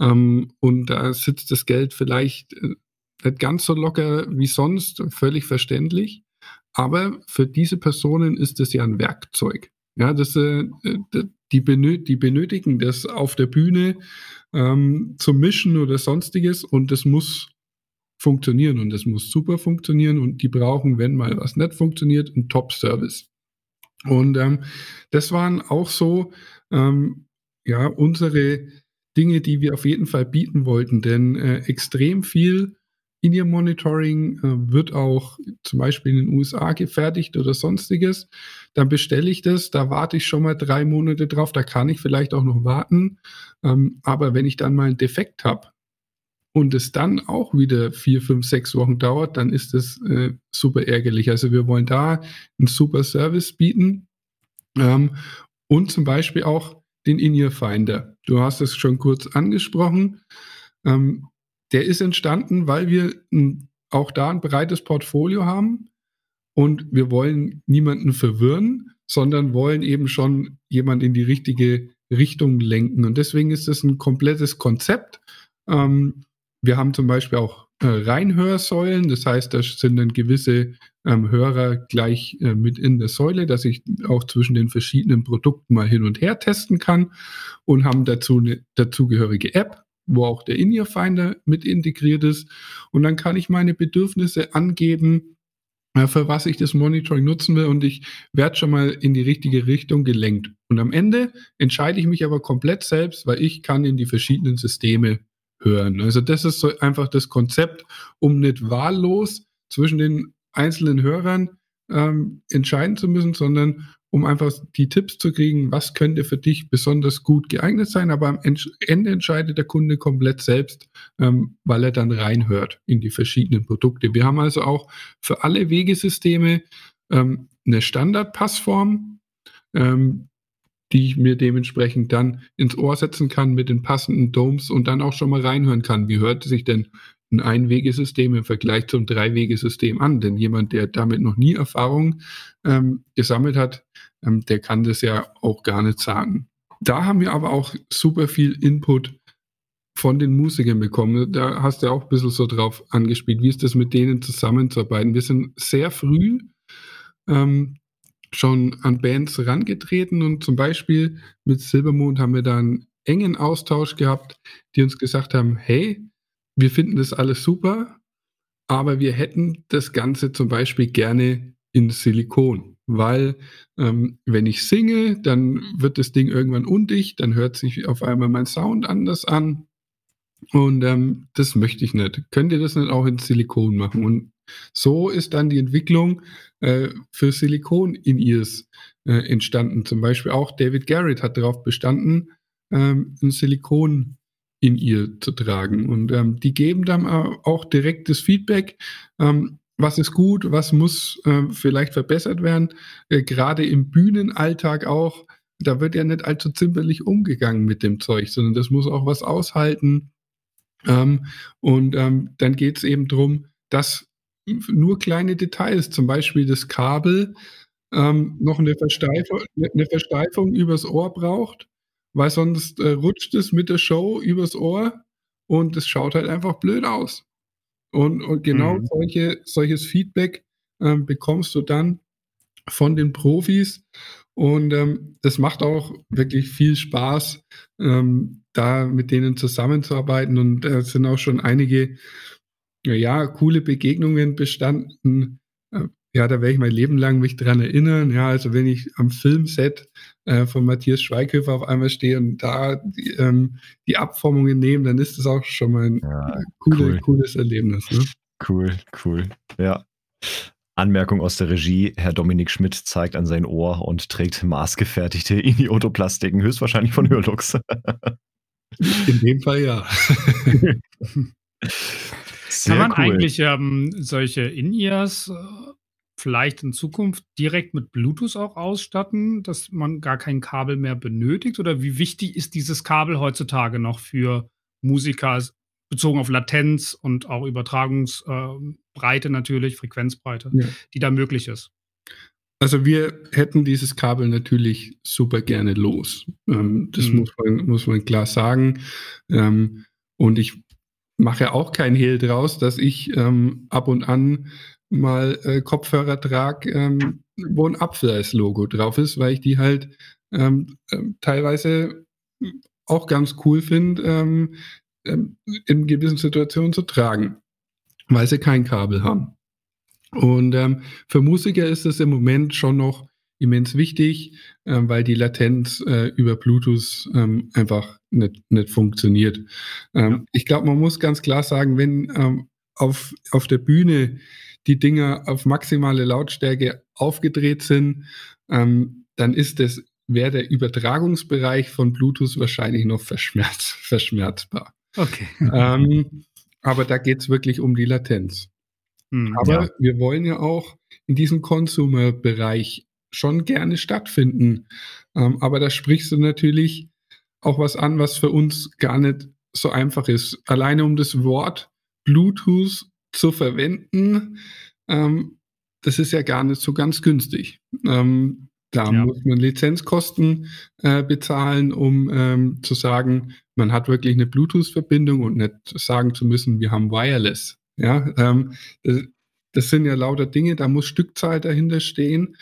Ähm, und da sitzt das Geld vielleicht äh, nicht ganz so locker wie sonst, völlig verständlich. Aber für diese Personen ist es ja ein Werkzeug. Ja, das, äh, die, benö die benötigen das auf der Bühne ähm, zum Mischen oder sonstiges und das muss funktionieren und das muss super funktionieren und die brauchen, wenn mal was nicht funktioniert, einen Top-Service. Und ähm, das waren auch so ähm, ja unsere Dinge, die wir auf jeden Fall bieten wollten, denn äh, extrem viel in ihr Monitoring äh, wird auch zum Beispiel in den USA gefertigt oder sonstiges. Dann bestelle ich das, da warte ich schon mal drei Monate drauf, da kann ich vielleicht auch noch warten. Ähm, aber wenn ich dann mal einen Defekt habe und es dann auch wieder vier, fünf, sechs Wochen dauert, dann ist das äh, super ärgerlich. Also wir wollen da einen super Service bieten ähm, und zum Beispiel auch den In-Ear-Finder. Du hast es schon kurz angesprochen. Ähm, der ist entstanden, weil wir auch da ein breites Portfolio haben und wir wollen niemanden verwirren, sondern wollen eben schon jemand in die richtige Richtung lenken. Und deswegen ist es ein komplettes Konzept. Ähm, wir haben zum Beispiel auch äh, Reinhörsäulen, das heißt, da sind dann gewisse ähm, Hörer gleich äh, mit in der Säule, dass ich auch zwischen den verschiedenen Produkten mal hin und her testen kann und haben dazu eine dazugehörige App, wo auch der In-Ear-Finder mit integriert ist. Und dann kann ich meine Bedürfnisse angeben, äh, für was ich das Monitoring nutzen will und ich werde schon mal in die richtige Richtung gelenkt. Und am Ende entscheide ich mich aber komplett selbst, weil ich kann in die verschiedenen Systeme hören. Also das ist so einfach das Konzept, um nicht wahllos zwischen den einzelnen Hörern ähm, entscheiden zu müssen, sondern um einfach die Tipps zu kriegen, was könnte für dich besonders gut geeignet sein. Aber am Ende entscheidet der Kunde komplett selbst, ähm, weil er dann reinhört in die verschiedenen Produkte. Wir haben also auch für alle Wegesysteme ähm, eine Standardpassform, ähm, die ich mir dementsprechend dann ins Ohr setzen kann mit den passenden Domes und dann auch schon mal reinhören kann. Wie hört sich denn ein Einwegesystem im Vergleich zum Dreiwegesystem an. Denn jemand, der damit noch nie Erfahrung ähm, gesammelt hat, ähm, der kann das ja auch gar nicht sagen. Da haben wir aber auch super viel Input von den Musikern bekommen. Da hast du auch ein bisschen so drauf angespielt. Wie ist das mit denen zusammenzuarbeiten? Wir sind sehr früh ähm, schon an Bands herangetreten und zum Beispiel mit Silbermond haben wir da einen engen Austausch gehabt, die uns gesagt haben, hey, wir finden das alles super, aber wir hätten das Ganze zum Beispiel gerne in Silikon, weil ähm, wenn ich singe, dann wird das Ding irgendwann undicht, dann hört sich auf einmal mein Sound anders an und ähm, das möchte ich nicht. Könnt ihr das nicht auch in Silikon machen? Und so ist dann die Entwicklung äh, für Silikon in ears äh, entstanden. Zum Beispiel auch David Garrett hat darauf bestanden, ähm, ein Silikon in ihr zu tragen. Und ähm, die geben dann auch direktes Feedback. Ähm, was ist gut, was muss äh, vielleicht verbessert werden, äh, gerade im Bühnenalltag auch. Da wird ja nicht allzu zimperlich umgegangen mit dem Zeug, sondern das muss auch was aushalten. Ähm, und ähm, dann geht es eben darum, dass nur kleine Details, zum Beispiel das Kabel, ähm, noch eine Versteifung, eine Versteifung übers Ohr braucht weil sonst äh, rutscht es mit der Show übers Ohr und es schaut halt einfach blöd aus. Und, und genau mhm. solche, solches Feedback ähm, bekommst du dann von den Profis Und ähm, das macht auch wirklich viel Spaß, ähm, da mit denen zusammenzuarbeiten. Und es äh, sind auch schon einige ja, coole Begegnungen bestanden. Äh, ja, da werde ich mein Leben lang mich dran erinnern. Ja, also wenn ich am Filmset äh, von Matthias Schweighöfer auf einmal stehe und da die, ähm, die Abformungen nehme, dann ist das auch schon mal ein ja, coole, cool. cooles Erlebnis. Ne? Cool, cool. Ja. Anmerkung aus der Regie: Herr Dominik Schmidt zeigt an sein Ohr und trägt maßgefertigte Iniotoplastiken, höchstwahrscheinlich von Hörlux. In dem Fall ja. Sehr Kann man cool. eigentlich ähm, solche In-Ears äh, vielleicht in Zukunft direkt mit Bluetooth auch ausstatten, dass man gar kein Kabel mehr benötigt? Oder wie wichtig ist dieses Kabel heutzutage noch für Musiker bezogen auf Latenz und auch Übertragungsbreite äh, natürlich, Frequenzbreite, ja. die da möglich ist? Also wir hätten dieses Kabel natürlich super gerne los. Ähm, das mhm. muss, man, muss man klar sagen. Ähm, und ich mache auch kein Hehl draus, dass ich ähm, ab und an mal äh, Kopfhörer trage, ähm, wo ein Apfel als Logo drauf ist, weil ich die halt ähm, äh, teilweise auch ganz cool finde, ähm, ähm, in gewissen Situationen zu tragen, weil sie kein Kabel haben. Und ähm, für Musiker ist es im Moment schon noch immens wichtig, ähm, weil die Latenz äh, über Bluetooth ähm, einfach nicht, nicht funktioniert. Ähm, ich glaube, man muss ganz klar sagen, wenn ähm, auf, auf der Bühne die Dinger auf maximale Lautstärke aufgedreht sind, ähm, dann ist das wäre der Übertragungsbereich von Bluetooth wahrscheinlich noch verschmerz, verschmerzbar. Okay. Ähm, aber da geht es wirklich um die Latenz. Hm, aber ja. wir wollen ja auch in diesem Consumer-Bereich schon gerne stattfinden. Ähm, aber da sprichst du natürlich auch was an, was für uns gar nicht so einfach ist. Alleine um das Wort Bluetooth zu verwenden, ähm, das ist ja gar nicht so ganz günstig. Ähm, da ja. muss man Lizenzkosten äh, bezahlen, um ähm, zu sagen, man hat wirklich eine Bluetooth-Verbindung und nicht sagen zu müssen, wir haben Wireless. Ja, ähm, das, das sind ja lauter Dinge, da muss Stückzahl dahinter stehen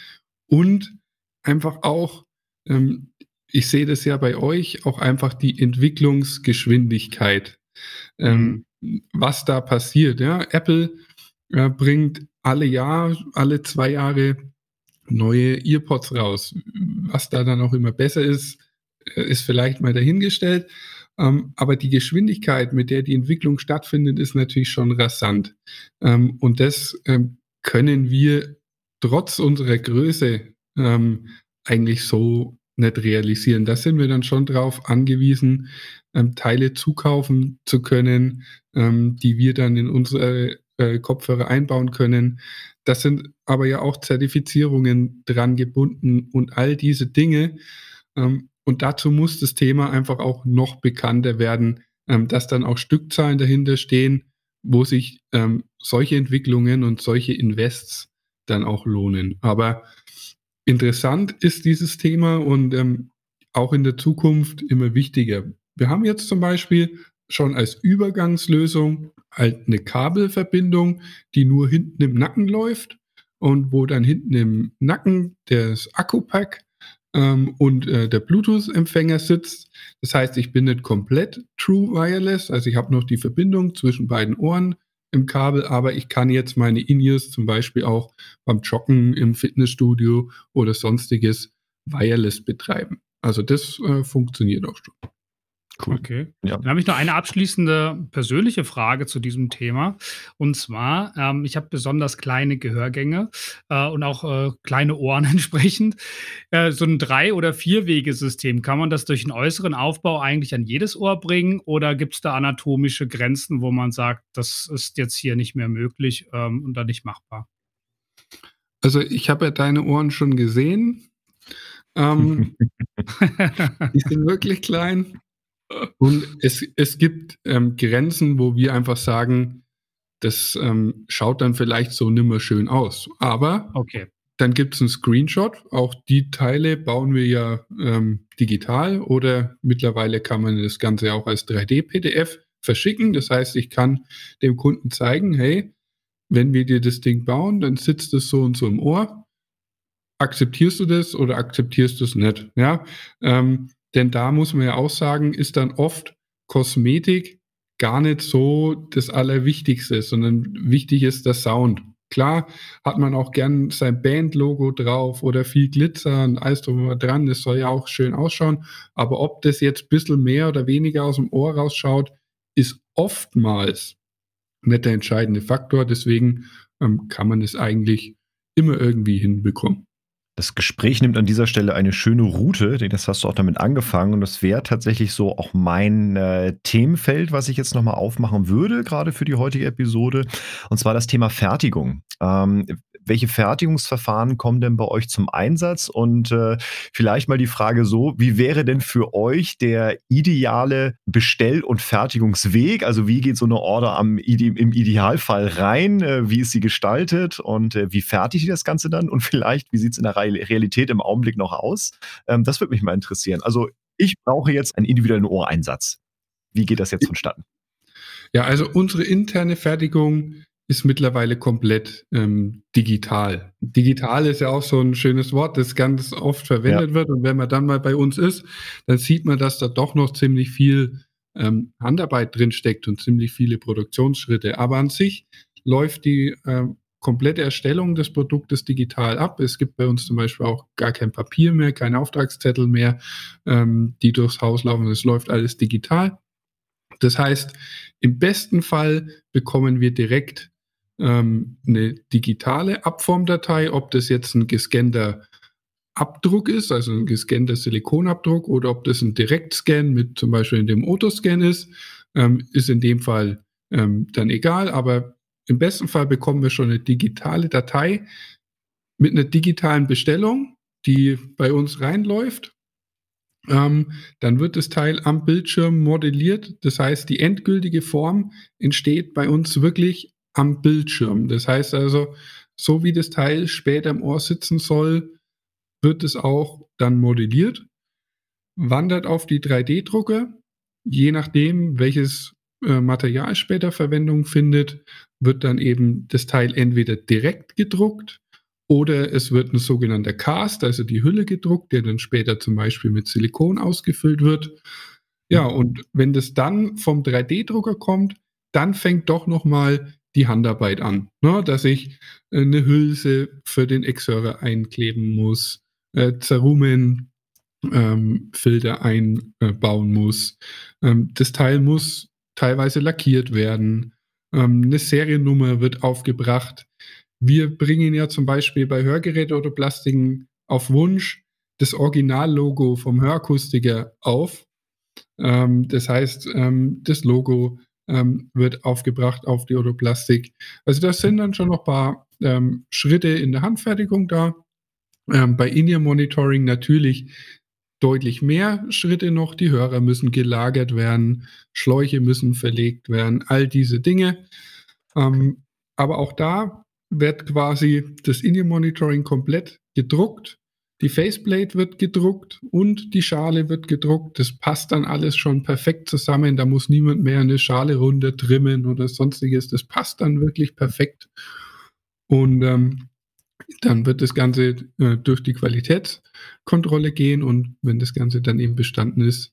und einfach auch, ähm, ich sehe das ja bei euch, auch einfach die Entwicklungsgeschwindigkeit. Ähm, mhm. Was da passiert. Ja? Apple äh, bringt alle Jahr, alle zwei Jahre neue Earpods raus. Was da dann auch immer besser ist, äh, ist vielleicht mal dahingestellt. Ähm, aber die Geschwindigkeit, mit der die Entwicklung stattfindet, ist natürlich schon rasant. Ähm, und das ähm, können wir trotz unserer Größe ähm, eigentlich so nicht realisieren. Da sind wir dann schon darauf angewiesen, ähm, Teile zukaufen zu können, ähm, die wir dann in unsere äh, Kopfhörer einbauen können. Das sind aber ja auch Zertifizierungen dran gebunden und all diese Dinge. Ähm, und dazu muss das Thema einfach auch noch bekannter werden, ähm, dass dann auch Stückzahlen dahinter stehen, wo sich ähm, solche Entwicklungen und solche Invests dann auch lohnen. Aber interessant ist dieses Thema und ähm, auch in der Zukunft immer wichtiger. Wir haben jetzt zum Beispiel schon als Übergangslösung halt eine Kabelverbindung, die nur hinten im Nacken läuft und wo dann hinten im Nacken das Akku-Pack ähm, und äh, der Bluetooth-Empfänger sitzt. Das heißt, ich bin nicht komplett True Wireless, also ich habe noch die Verbindung zwischen beiden Ohren im Kabel, aber ich kann jetzt meine In-Ears zum Beispiel auch beim Joggen im Fitnessstudio oder sonstiges wireless betreiben. Also das äh, funktioniert auch schon. Cool. Okay. Ja. Dann habe ich noch eine abschließende persönliche Frage zu diesem Thema. Und zwar, ähm, ich habe besonders kleine Gehörgänge äh, und auch äh, kleine Ohren entsprechend. Äh, so ein Drei- oder Vier-Wege-System, kann man das durch einen äußeren Aufbau eigentlich an jedes Ohr bringen? Oder gibt es da anatomische Grenzen, wo man sagt, das ist jetzt hier nicht mehr möglich ähm, und dann nicht machbar? Also ich habe ja deine Ohren schon gesehen. Ähm, die sind wirklich klein. Und es, es gibt ähm, Grenzen, wo wir einfach sagen, das ähm, schaut dann vielleicht so nimmer schön aus. Aber okay. dann gibt es einen Screenshot. Auch die Teile bauen wir ja ähm, digital oder mittlerweile kann man das Ganze auch als 3D-PDF verschicken. Das heißt, ich kann dem Kunden zeigen, hey, wenn wir dir das Ding bauen, dann sitzt es so und so im Ohr. akzeptierst du das oder akzeptierst du es nicht? Ja, ähm, denn da muss man ja auch sagen, ist dann oft Kosmetik gar nicht so das Allerwichtigste, sondern wichtig ist der Sound. Klar hat man auch gern sein Bandlogo drauf oder viel Glitzer und alles drüber dran. Das soll ja auch schön ausschauen. Aber ob das jetzt ein bisschen mehr oder weniger aus dem Ohr rausschaut, ist oftmals nicht der entscheidende Faktor. Deswegen ähm, kann man es eigentlich immer irgendwie hinbekommen. Das Gespräch nimmt an dieser Stelle eine schöne Route, denn das hast du auch damit angefangen und das wäre tatsächlich so auch mein äh, Themenfeld, was ich jetzt nochmal aufmachen würde, gerade für die heutige Episode, und zwar das Thema Fertigung. Ähm, welche Fertigungsverfahren kommen denn bei euch zum Einsatz? Und äh, vielleicht mal die Frage so, wie wäre denn für euch der ideale Bestell- und Fertigungsweg? Also wie geht so eine Order am, im Idealfall rein? Äh, wie ist sie gestaltet und äh, wie fertigt ihr das Ganze dann? Und vielleicht, wie sieht es in der Realität im Augenblick noch aus? Ähm, das würde mich mal interessieren. Also ich brauche jetzt einen individuellen Ohreinsatz. Wie geht das jetzt vonstatten? Ja, also unsere interne Fertigung ist mittlerweile komplett ähm, digital. Digital ist ja auch so ein schönes Wort, das ganz oft verwendet ja. wird. Und wenn man dann mal bei uns ist, dann sieht man, dass da doch noch ziemlich viel ähm, Handarbeit drin steckt und ziemlich viele Produktionsschritte. Aber an sich läuft die äh, komplette Erstellung des Produktes digital ab. Es gibt bei uns zum Beispiel auch gar kein Papier mehr, keine Auftragszettel mehr, ähm, die durchs Haus laufen. Es läuft alles digital. Das heißt, im besten Fall bekommen wir direkt ähm, eine digitale Abformdatei, ob das jetzt ein gescannter Abdruck ist, also ein gescannter Silikonabdruck, oder ob das ein Direktscan mit zum Beispiel dem Autoscan ist, ähm, ist in dem Fall ähm, dann egal. Aber im besten Fall bekommen wir schon eine digitale Datei mit einer digitalen Bestellung, die bei uns reinläuft. Ähm, dann wird das Teil am Bildschirm modelliert. Das heißt, die endgültige Form entsteht bei uns wirklich am Bildschirm. Das heißt also, so wie das Teil später im Ohr sitzen soll, wird es auch dann modelliert, wandert auf die 3D-Drucker. Je nachdem, welches äh, Material später Verwendung findet, wird dann eben das Teil entweder direkt gedruckt oder es wird ein sogenannter Cast, also die Hülle gedruckt, der dann später zum Beispiel mit Silikon ausgefüllt wird. Ja, und wenn das dann vom 3D-Drucker kommt, dann fängt doch nochmal die Handarbeit an, ne? dass ich äh, eine Hülse für den Exerer einkleben muss, äh, Zerumen ähm, Filter einbauen muss. Ähm, das Teil muss teilweise lackiert werden. Ähm, eine Seriennummer wird aufgebracht. Wir bringen ja zum Beispiel bei Hörgeräte oder Plastiken auf Wunsch das Originallogo vom Hörakustiker auf. Ähm, das heißt, ähm, das Logo ähm, wird aufgebracht auf die Odoplastik. Also das sind dann schon noch ein paar ähm, Schritte in der Handfertigung da. Ähm, bei In-Ear Monitoring natürlich deutlich mehr Schritte noch. Die Hörer müssen gelagert werden, Schläuche müssen verlegt werden, all diese Dinge. Ähm, aber auch da wird quasi das In-Ear Monitoring komplett gedruckt die Faceplate wird gedruckt und die Schale wird gedruckt. Das passt dann alles schon perfekt zusammen. Da muss niemand mehr eine Schale runter trimmen oder sonstiges. Das passt dann wirklich perfekt. Und ähm, dann wird das Ganze äh, durch die Qualitätskontrolle gehen und wenn das Ganze dann eben bestanden ist,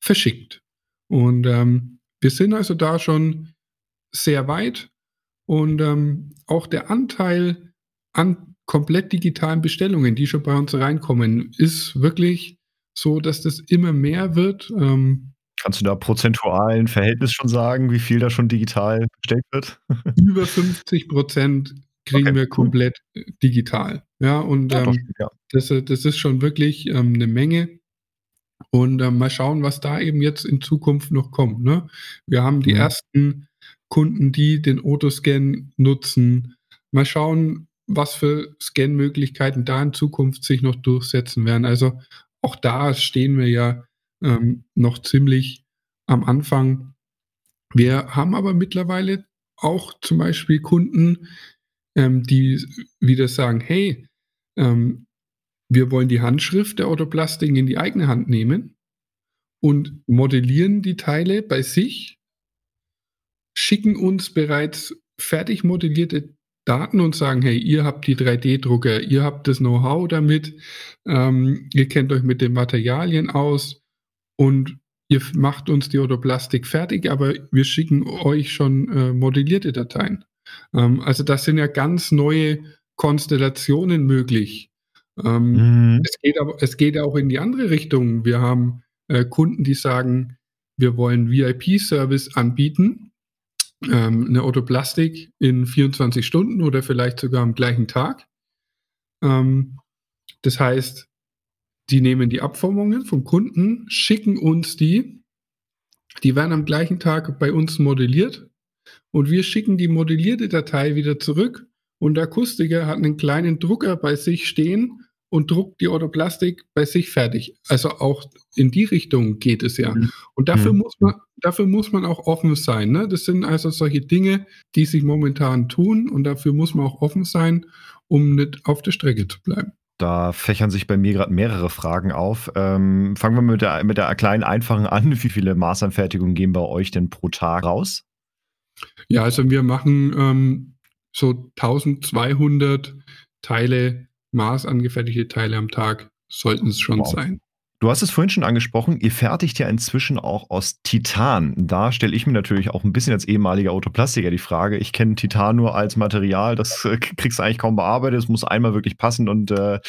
verschickt. Und ähm, wir sind also da schon sehr weit und ähm, auch der Anteil an komplett digitalen Bestellungen, die schon bei uns reinkommen, ist wirklich so, dass das immer mehr wird. Ähm, Kannst du da prozentualen Verhältnis schon sagen, wie viel da schon digital bestellt wird? Über 50 Prozent kriegen okay. wir komplett äh, digital. Ja, und ja, ähm, ja. Das, äh, das ist schon wirklich ähm, eine Menge. Und äh, mal schauen, was da eben jetzt in Zukunft noch kommt. Ne? Wir haben die mhm. ersten Kunden, die den Autoscan nutzen. Mal schauen, was für Scan-Möglichkeiten da in Zukunft sich noch durchsetzen werden. Also auch da stehen wir ja ähm, noch ziemlich am Anfang. Wir haben aber mittlerweile auch zum Beispiel Kunden, ähm, die wieder sagen, hey, ähm, wir wollen die Handschrift der Autoplastik in die eigene Hand nehmen und modellieren die Teile bei sich, schicken uns bereits fertig modellierte Daten und sagen, hey, ihr habt die 3D-Drucker, ihr habt das Know-how damit, ähm, ihr kennt euch mit den Materialien aus und ihr macht uns die Autoplastik fertig, aber wir schicken euch schon äh, modellierte Dateien. Ähm, also das sind ja ganz neue Konstellationen möglich. Ähm, mhm. es, geht aber, es geht auch in die andere Richtung. Wir haben äh, Kunden, die sagen, wir wollen VIP-Service anbieten, ähm, eine Autoplastik in 24 Stunden oder vielleicht sogar am gleichen Tag. Ähm, das heißt, die nehmen die Abformungen vom Kunden, schicken uns die, die werden am gleichen Tag bei uns modelliert und wir schicken die modellierte Datei wieder zurück und der Akustiker hat einen kleinen Drucker bei sich stehen und druckt die Autoplastik bei sich fertig. Also auch in die Richtung geht es ja. Mhm. Und dafür mhm. muss man, dafür muss man auch offen sein. Ne? Das sind also solche Dinge, die sich momentan tun und dafür muss man auch offen sein, um nicht auf der Strecke zu bleiben. Da fächern sich bei mir gerade mehrere Fragen auf. Ähm, fangen wir mit der, mit der kleinen einfachen an. Wie viele Maßanfertigungen gehen bei euch denn pro Tag raus? Ja, also wir machen ähm, so 1200 Teile, maßangefertigte Teile am Tag sollten es schon wow. sein. Du hast es vorhin schon angesprochen, ihr fertigt ja inzwischen auch aus Titan. Da stelle ich mir natürlich auch ein bisschen als ehemaliger Autoplastiker die Frage, ich kenne Titan nur als Material, das äh, kriegst du eigentlich kaum bearbeitet, es muss einmal wirklich passen und äh,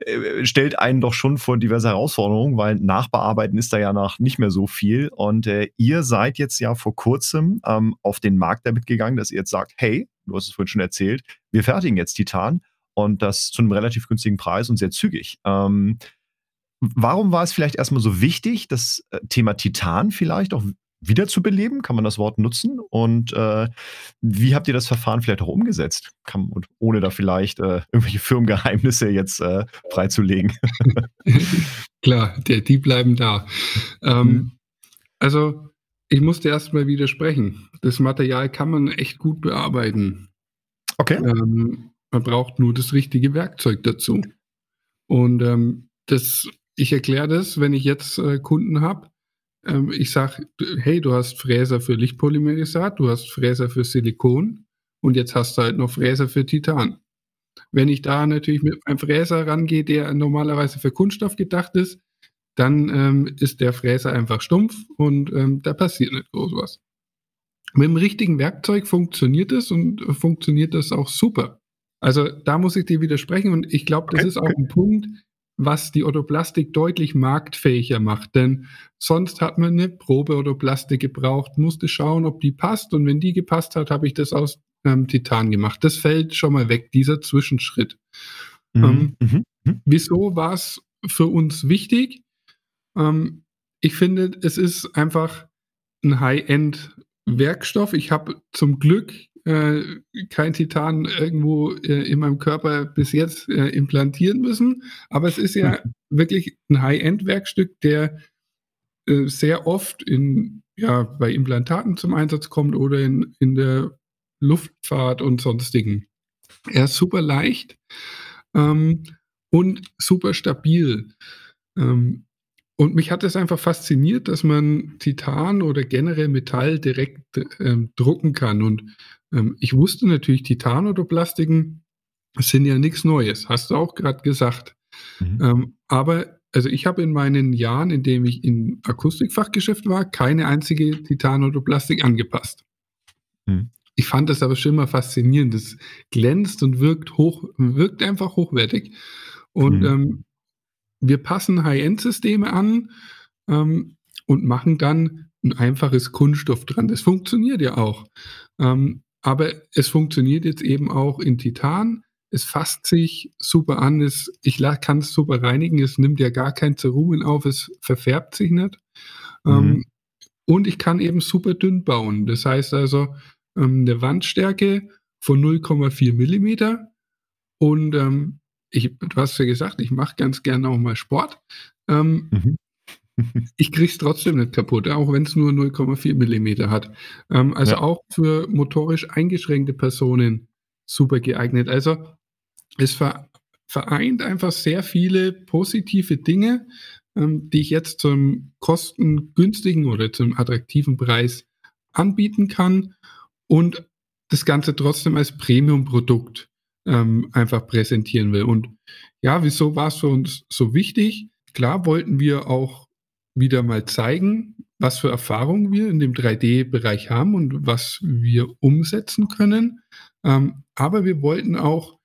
äh, stellt einen doch schon vor diverse Herausforderungen, weil nachbearbeiten ist da ja nach nicht mehr so viel. Und äh, ihr seid jetzt ja vor kurzem ähm, auf den Markt damit gegangen, dass ihr jetzt sagt, hey, du hast es vorhin schon erzählt, wir fertigen jetzt Titan und das zu einem relativ günstigen Preis und sehr zügig. Ähm, Warum war es vielleicht erstmal so wichtig, das äh, Thema Titan vielleicht auch wiederzubeleben? Kann man das Wort nutzen? Und äh, wie habt ihr das Verfahren vielleicht auch umgesetzt? Kann, ohne da vielleicht äh, irgendwelche Firmengeheimnisse jetzt äh, freizulegen. Klar, die, die bleiben da. Ähm, mhm. Also, ich musste erstmal widersprechen. Das Material kann man echt gut bearbeiten. Okay. Ähm, man braucht nur das richtige Werkzeug dazu. Und ähm, das ich erkläre das, wenn ich jetzt äh, Kunden habe. Ähm, ich sage, hey, du hast Fräser für Lichtpolymerisat, du hast Fräser für Silikon und jetzt hast du halt noch Fräser für Titan. Wenn ich da natürlich mit einem Fräser rangehe, der normalerweise für Kunststoff gedacht ist, dann ähm, ist der Fräser einfach stumpf und ähm, da passiert nicht groß was. Mit dem richtigen Werkzeug funktioniert es und funktioniert das auch super. Also da muss ich dir widersprechen und ich glaube, das okay. ist auch ein Punkt, was die Autoplastik deutlich marktfähiger macht. Denn sonst hat man eine Probe-Autoplastik gebraucht, musste schauen, ob die passt. Und wenn die gepasst hat, habe ich das aus ähm, Titan gemacht. Das fällt schon mal weg, dieser Zwischenschritt. Mhm. Ähm, mhm. mhm. Wieso war es für uns wichtig? Ähm, ich finde, es ist einfach ein High-End-Werkstoff. Ich habe zum Glück äh, kein Titan irgendwo äh, in meinem Körper bis jetzt äh, implantieren müssen. Aber es ist ja mhm. wirklich ein High-End-Werkstück, der äh, sehr oft in, ja, bei Implantaten zum Einsatz kommt oder in, in der Luftfahrt und sonstigen. Er ist super leicht ähm, und super stabil. Ähm, und mich hat es einfach fasziniert, dass man Titan oder generell Metall direkt ähm, drucken kann. Und ähm, ich wusste natürlich, Titanodoplastiken sind ja nichts Neues, hast du auch gerade gesagt. Mhm. Ähm, aber also ich habe in meinen Jahren, in denen ich im Akustikfachgeschäft war, keine einzige Titanodoplastik angepasst. Mhm. Ich fand das aber schon immer faszinierend. Das glänzt und wirkt hoch, wirkt einfach hochwertig. Und mhm. ähm, wir passen High-End-Systeme an ähm, und machen dann ein einfaches Kunststoff dran. Das funktioniert ja auch. Ähm, aber es funktioniert jetzt eben auch in Titan. Es fasst sich super an. Es, ich kann es super reinigen. Es nimmt ja gar kein Zerumen auf. Es verfärbt sich nicht. Mhm. Ähm, und ich kann eben super dünn bauen. Das heißt also ähm, eine Wandstärke von 0,4 Millimeter. Und ähm, ich, du hast ja gesagt, ich mache ganz gerne auch mal Sport. Ähm, mhm ich kriege es trotzdem nicht kaputt, auch wenn es nur 0,4 Millimeter hat. Ähm, also ja. auch für motorisch eingeschränkte Personen super geeignet. Also es vereint einfach sehr viele positive Dinge, ähm, die ich jetzt zum kostengünstigen oder zum attraktiven Preis anbieten kann. Und das Ganze trotzdem als Premium-Produkt ähm, einfach präsentieren will. Und ja, wieso war es für uns so wichtig? Klar wollten wir auch wieder mal zeigen, was für Erfahrungen wir in dem 3D-Bereich haben und was wir umsetzen können. Ähm, aber wir wollten auch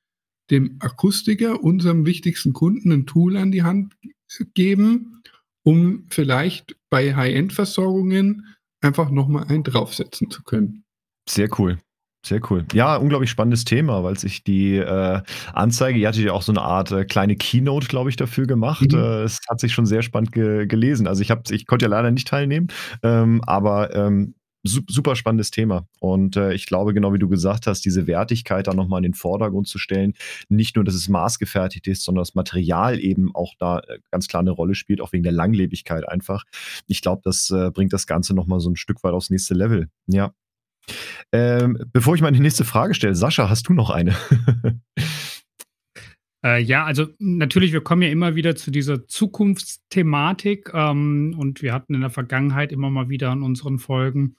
dem Akustiker, unserem wichtigsten Kunden, ein Tool an die Hand geben, um vielleicht bei High-End-Versorgungen einfach nochmal einen draufsetzen zu können. Sehr cool. Sehr cool. Ja, unglaublich spannendes Thema, weil sich die äh, Anzeige, ihr hattet ja auch so eine Art äh, kleine Keynote, glaube ich, dafür gemacht. Mhm. Äh, es hat sich schon sehr spannend ge gelesen. Also ich habe, ich konnte ja leider nicht teilnehmen, ähm, aber ähm, super spannendes Thema. Und äh, ich glaube, genau wie du gesagt hast, diese Wertigkeit da nochmal in den Vordergrund zu stellen, nicht nur, dass es maßgefertigt ist, sondern das Material eben auch da äh, ganz klar eine Rolle spielt, auch wegen der Langlebigkeit einfach. Ich glaube, das äh, bringt das Ganze nochmal so ein Stück weit aufs nächste Level. Ja. Ähm, bevor ich meine nächste Frage stelle, Sascha, hast du noch eine? Äh, ja, also natürlich, wir kommen ja immer wieder zu dieser Zukunftsthematik ähm, und wir hatten in der Vergangenheit immer mal wieder in unseren Folgen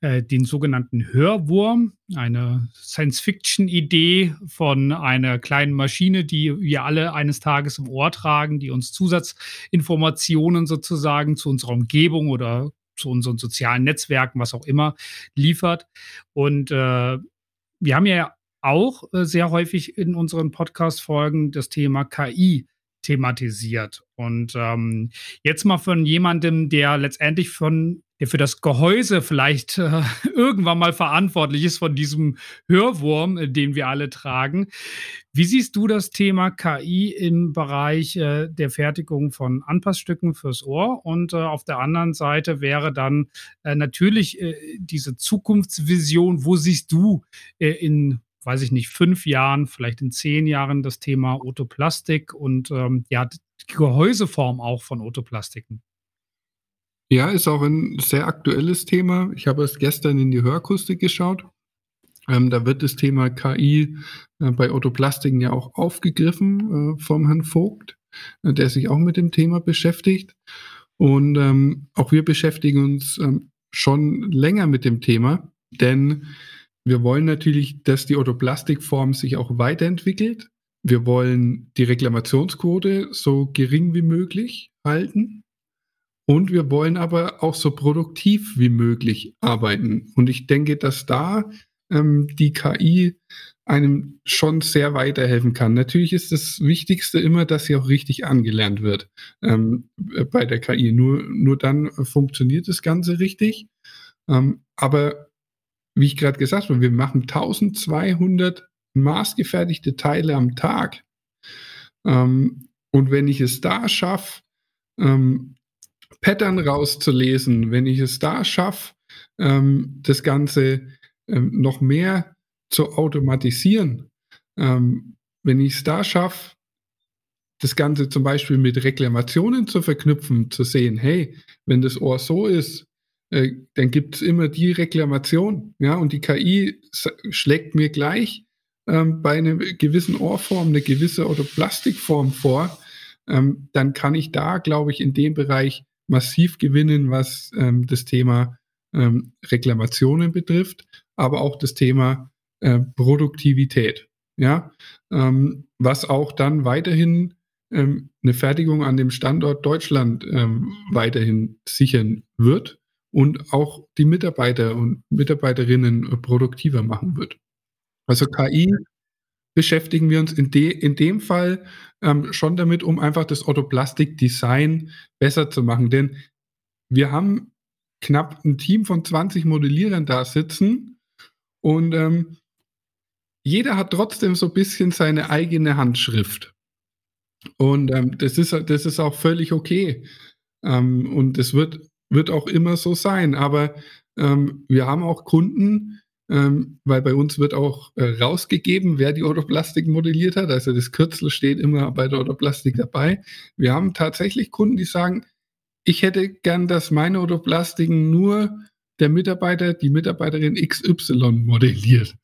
äh, den sogenannten Hörwurm, eine Science-Fiction-Idee von einer kleinen Maschine, die wir alle eines Tages im Ohr tragen, die uns Zusatzinformationen sozusagen zu unserer Umgebung oder zu unseren sozialen Netzwerken, was auch immer, liefert. Und äh, wir haben ja auch äh, sehr häufig in unseren Podcast-Folgen das Thema KI thematisiert. Und ähm, jetzt mal von jemandem, der letztendlich von der für das Gehäuse vielleicht äh, irgendwann mal verantwortlich ist von diesem Hörwurm, äh, den wir alle tragen. Wie siehst du das Thema KI im Bereich äh, der Fertigung von Anpassstücken fürs Ohr? Und äh, auf der anderen Seite wäre dann äh, natürlich äh, diese Zukunftsvision. Wo siehst du in weiß ich nicht, fünf Jahren, vielleicht in zehn Jahren das Thema Otoplastik und ähm, ja, die Gehäuseform auch von Otoplastiken. Ja, ist auch ein sehr aktuelles Thema. Ich habe erst gestern in die Hörakustik geschaut. Ähm, da wird das Thema KI äh, bei Otoplastiken ja auch aufgegriffen äh, vom Herrn Vogt, äh, der sich auch mit dem Thema beschäftigt. Und ähm, auch wir beschäftigen uns ähm, schon länger mit dem Thema, denn wir wollen natürlich, dass die Otoplastikform sich auch weiterentwickelt. Wir wollen die Reklamationsquote so gering wie möglich halten. Und wir wollen aber auch so produktiv wie möglich arbeiten. Und ich denke, dass da ähm, die KI einem schon sehr weiterhelfen kann. Natürlich ist das Wichtigste immer, dass sie auch richtig angelernt wird ähm, bei der KI. Nur, nur dann funktioniert das Ganze richtig. Ähm, aber wie ich gerade gesagt habe, wir machen 1200 maßgefertigte Teile am Tag. Ähm, und wenn ich es da schaffe, ähm, Pattern rauszulesen, wenn ich es da schaffe, ähm, das Ganze ähm, noch mehr zu automatisieren, ähm, wenn ich es da schaffe, das Ganze zum Beispiel mit Reklamationen zu verknüpfen, zu sehen, hey, wenn das Ohr so ist, äh, dann gibt es immer die Reklamation, ja, und die KI schlägt mir gleich ähm, bei einer gewissen Ohrform eine gewisse oder Plastikform vor, ähm, dann kann ich da, glaube ich, in dem Bereich massiv gewinnen, was ähm, das Thema ähm, Reklamationen betrifft, aber auch das Thema äh, Produktivität, ja, ähm, was auch dann weiterhin ähm, eine Fertigung an dem Standort Deutschland weiterhin sichern wird und auch die Mitarbeiter und Mitarbeiterinnen produktiver machen wird. Also KI beschäftigen wir uns in, de, in dem Fall ähm, schon damit, um einfach das Autoplastik-Design besser zu machen. Denn wir haben knapp ein Team von 20 Modellierern da sitzen und ähm, jeder hat trotzdem so ein bisschen seine eigene Handschrift. Und ähm, das, ist, das ist auch völlig okay. Ähm, und es wird wird auch immer so sein. Aber ähm, wir haben auch Kunden, ähm, weil bei uns wird auch äh, rausgegeben, wer die Autoplastik modelliert hat. Also das Kürzel steht immer bei der Autoplastik dabei. Wir haben tatsächlich Kunden, die sagen, ich hätte gern, dass meine Autoplastiken nur der Mitarbeiter, die Mitarbeiterin XY modelliert.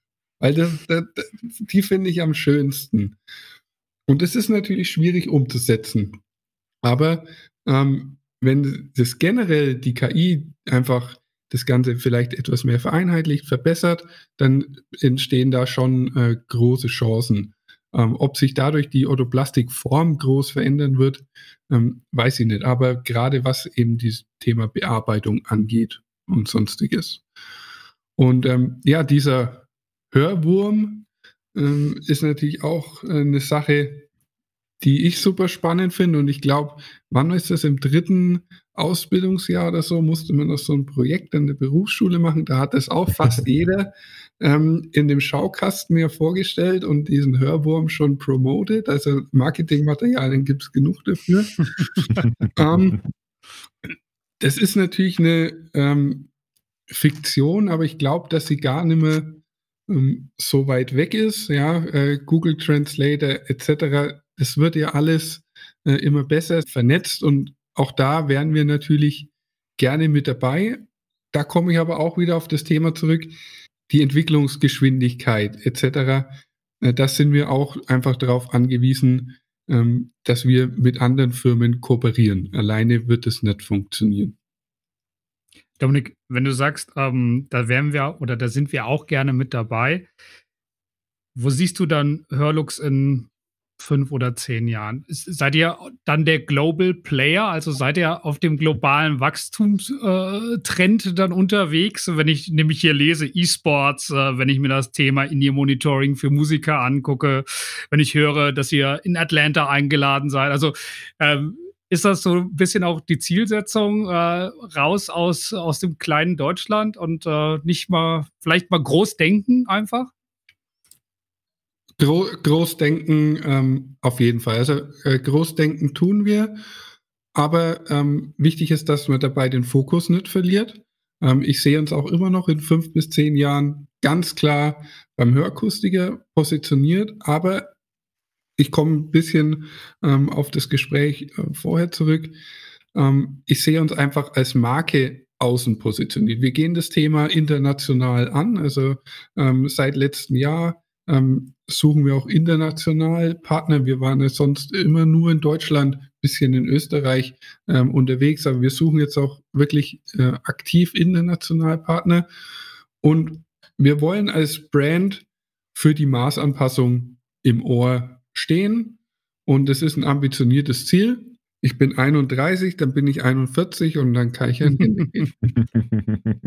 Weil das, das, die finde ich am schönsten. Und das ist natürlich schwierig umzusetzen. Aber ähm, wenn das generell die KI einfach das Ganze vielleicht etwas mehr vereinheitlicht, verbessert, dann entstehen da schon äh, große Chancen. Ähm, ob sich dadurch die Otoplastikform groß verändern wird, ähm, weiß ich nicht. Aber gerade was eben dieses Thema Bearbeitung angeht und sonstiges. Und ähm, ja, dieser Hörwurm ähm, ist natürlich auch eine Sache, die ich super spannend finde. Und ich glaube, wann ist das im dritten Ausbildungsjahr oder so, musste man noch so ein Projekt an der Berufsschule machen. Da hat das auch fast jeder ähm, in dem Schaukasten mir vorgestellt und diesen Hörwurm schon promoted. Also Marketingmaterialien gibt es genug dafür. ähm, das ist natürlich eine ähm, Fiktion, aber ich glaube, dass sie gar nicht mehr ähm, so weit weg ist. Ja, äh, Google Translator etc es wird ja alles äh, immer besser vernetzt und auch da wären wir natürlich gerne mit dabei. Da komme ich aber auch wieder auf das Thema zurück, die Entwicklungsgeschwindigkeit etc. Äh, das sind wir auch einfach darauf angewiesen, ähm, dass wir mit anderen Firmen kooperieren. Alleine wird es nicht funktionieren. Dominik, wenn du sagst, ähm, da wären wir oder da sind wir auch gerne mit dabei, wo siehst du dann Hörlux in fünf oder zehn Jahren? Seid ihr dann der Global Player? Also seid ihr auf dem globalen Wachstumstrend dann unterwegs? Wenn ich nämlich hier lese E-Sports, äh, wenn ich mir das Thema In-Ear-Monitoring für Musiker angucke, wenn ich höre, dass ihr in Atlanta eingeladen seid. Also ähm, ist das so ein bisschen auch die Zielsetzung, äh, raus aus, aus dem kleinen Deutschland und äh, nicht mal, vielleicht mal groß denken einfach? Gro Großdenken ähm, auf jeden Fall. Also äh, Großdenken tun wir, aber ähm, wichtig ist, dass man dabei den Fokus nicht verliert. Ähm, ich sehe uns auch immer noch in fünf bis zehn Jahren ganz klar beim Hörakustiker positioniert, aber ich komme ein bisschen ähm, auf das Gespräch äh, vorher zurück. Ähm, ich sehe uns einfach als Marke außen positioniert. Wir gehen das Thema international an. Also ähm, seit letztem Jahr ähm, suchen wir auch international Partner. Wir waren ja sonst immer nur in Deutschland, bisschen in Österreich ähm, unterwegs, aber wir suchen jetzt auch wirklich äh, aktiv international Partner. Und wir wollen als Brand für die Maßanpassung im Ohr stehen. Und das ist ein ambitioniertes Ziel ich bin 31, dann bin ich 41 und dann kann ich Ende gehen.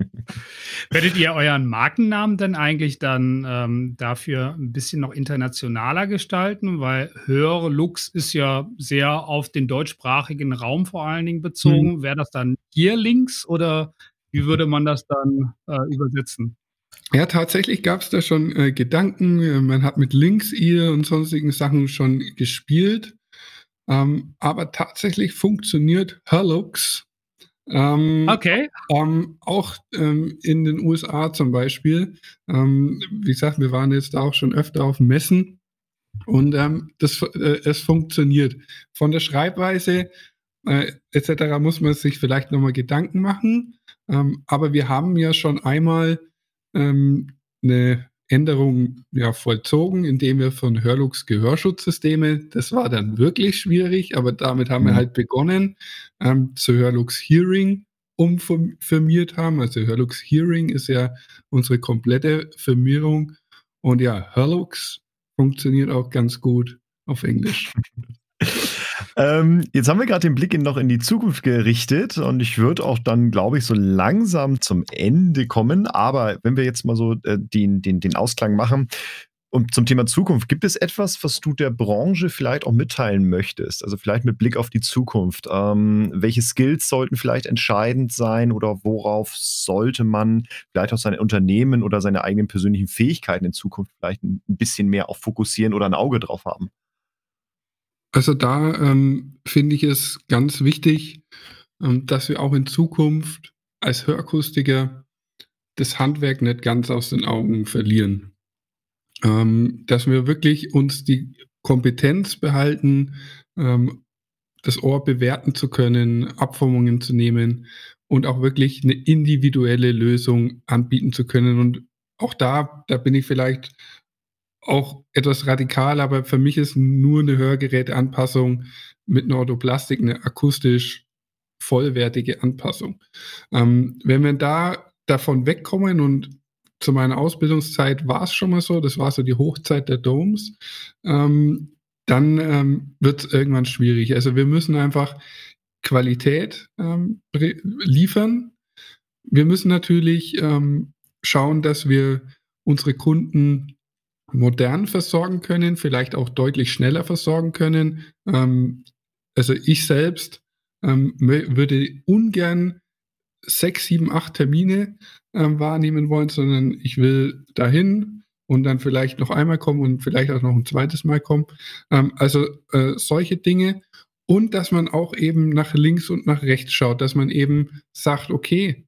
Werdet ihr euren Markennamen denn eigentlich dann ähm, dafür ein bisschen noch internationaler gestalten? Weil Höhere Lux ist ja sehr auf den deutschsprachigen Raum vor allen Dingen bezogen. Hm. Wäre das dann hier links oder wie würde man das dann äh, übersetzen? Ja, tatsächlich gab es da schon äh, Gedanken. Man hat mit Links ihr und sonstigen Sachen schon gespielt. Ähm, aber tatsächlich funktioniert Herlux. Ähm, okay. Ähm, auch ähm, in den USA zum Beispiel. Ähm, wie gesagt, wir waren jetzt auch schon öfter auf Messen und ähm, das, äh, es funktioniert. Von der Schreibweise äh, etc. muss man sich vielleicht nochmal Gedanken machen. aber wir haben ja schon einmal eine Änderungen ja, vollzogen, indem wir von Hörlux Gehörschutzsysteme, das war dann wirklich schwierig, aber damit haben mhm. wir halt begonnen, ähm, zu Hörlux Hearing umfirmiert haben. Also Hörlux Hearing ist ja unsere komplette Firmierung. Und ja, Hörlux funktioniert auch ganz gut auf Englisch. Ähm, jetzt haben wir gerade den Blick in, noch in die Zukunft gerichtet und ich würde auch dann, glaube ich, so langsam zum Ende kommen. Aber wenn wir jetzt mal so äh, den, den, den Ausklang machen, und zum Thema Zukunft, gibt es etwas, was du der Branche vielleicht auch mitteilen möchtest? Also vielleicht mit Blick auf die Zukunft. Ähm, welche Skills sollten vielleicht entscheidend sein oder worauf sollte man vielleicht auch seine Unternehmen oder seine eigenen persönlichen Fähigkeiten in Zukunft vielleicht ein bisschen mehr auch fokussieren oder ein Auge drauf haben? Also da ähm, finde ich es ganz wichtig, ähm, dass wir auch in Zukunft als Hörakustiker das Handwerk nicht ganz aus den Augen verlieren. Ähm, dass wir wirklich uns die Kompetenz behalten, ähm, das Ohr bewerten zu können, Abformungen zu nehmen und auch wirklich eine individuelle Lösung anbieten zu können. Und auch da, da bin ich vielleicht auch etwas radikal, aber für mich ist nur eine Hörgeräteanpassung mit einer Orthoplastik eine akustisch vollwertige Anpassung. Ähm, wenn man da davon wegkommen und zu meiner Ausbildungszeit war es schon mal so, das war so die Hochzeit der Domes, ähm, dann ähm, wird es irgendwann schwierig. Also wir müssen einfach Qualität ähm, liefern. Wir müssen natürlich ähm, schauen, dass wir unsere Kunden modern versorgen können, vielleicht auch deutlich schneller versorgen können. Ähm, also ich selbst ähm, würde ungern sechs, sieben, acht Termine ähm, wahrnehmen wollen, sondern ich will dahin und dann vielleicht noch einmal kommen und vielleicht auch noch ein zweites Mal kommen. Ähm, also äh, solche Dinge und dass man auch eben nach links und nach rechts schaut, dass man eben sagt, okay,